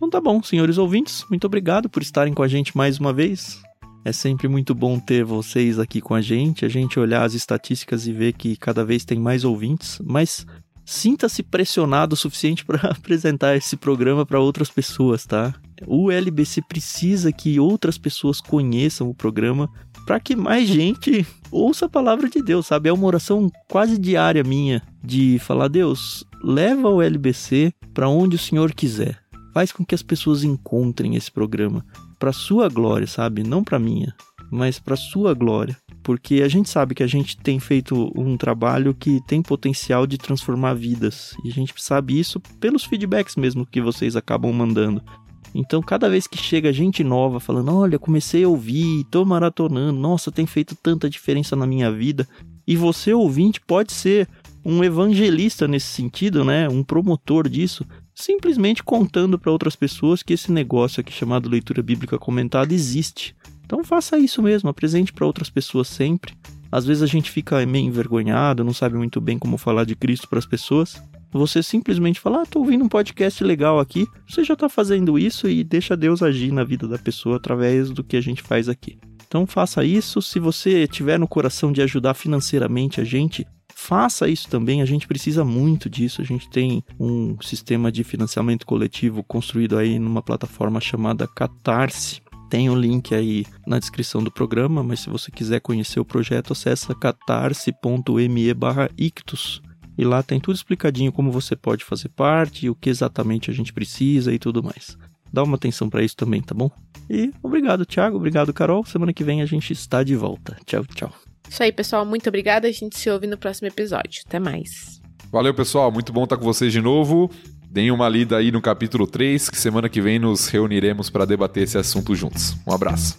Então tá bom, senhores ouvintes, muito obrigado por estarem com a gente mais uma vez. É sempre muito bom ter vocês aqui com a gente, a gente olhar as estatísticas e ver que cada vez tem mais ouvintes, mas sinta-se pressionado o suficiente para apresentar esse programa para outras pessoas, tá? O LBC precisa que outras pessoas conheçam o programa para que mais gente ouça a palavra de Deus, sabe? É uma oração quase diária minha de falar: Deus, leva o LBC para onde o Senhor quiser. Faz com que as pessoas encontrem esse programa para sua glória, sabe? Não para minha, mas para sua glória. Porque a gente sabe que a gente tem feito um trabalho que tem potencial de transformar vidas. E a gente sabe isso pelos feedbacks mesmo que vocês acabam mandando. Então, cada vez que chega gente nova falando: Olha, comecei a ouvir, tô maratonando, nossa, tem feito tanta diferença na minha vida. E você, ouvinte, pode ser um evangelista nesse sentido, né? Um promotor disso, simplesmente contando para outras pessoas que esse negócio aqui chamado leitura bíblica comentada existe. Então, faça isso mesmo, apresente para outras pessoas sempre. Às vezes a gente fica meio envergonhado, não sabe muito bem como falar de Cristo para as pessoas. Você simplesmente fala, ah, tô ouvindo um podcast legal aqui. Você já tá fazendo isso e deixa Deus agir na vida da pessoa através do que a gente faz aqui. Então faça isso. Se você tiver no coração de ajudar financeiramente a gente, faça isso também. A gente precisa muito disso. A gente tem um sistema de financiamento coletivo construído aí numa plataforma chamada Catarse. Tem o link aí na descrição do programa, mas se você quiser conhecer o projeto, acessa catarse.me ictus e lá tem tudo explicadinho como você pode fazer parte, o que exatamente a gente precisa e tudo mais. Dá uma atenção para isso também, tá bom? E obrigado, Thiago, obrigado, Carol. Semana que vem a gente está de volta. Tchau, tchau. Isso aí, pessoal. Muito obrigada. A gente se ouve no próximo episódio. Até mais. Valeu, pessoal. Muito bom estar com vocês de novo. Deem uma lida aí no capítulo 3, que semana que vem nos reuniremos para debater esse assunto juntos. Um abraço.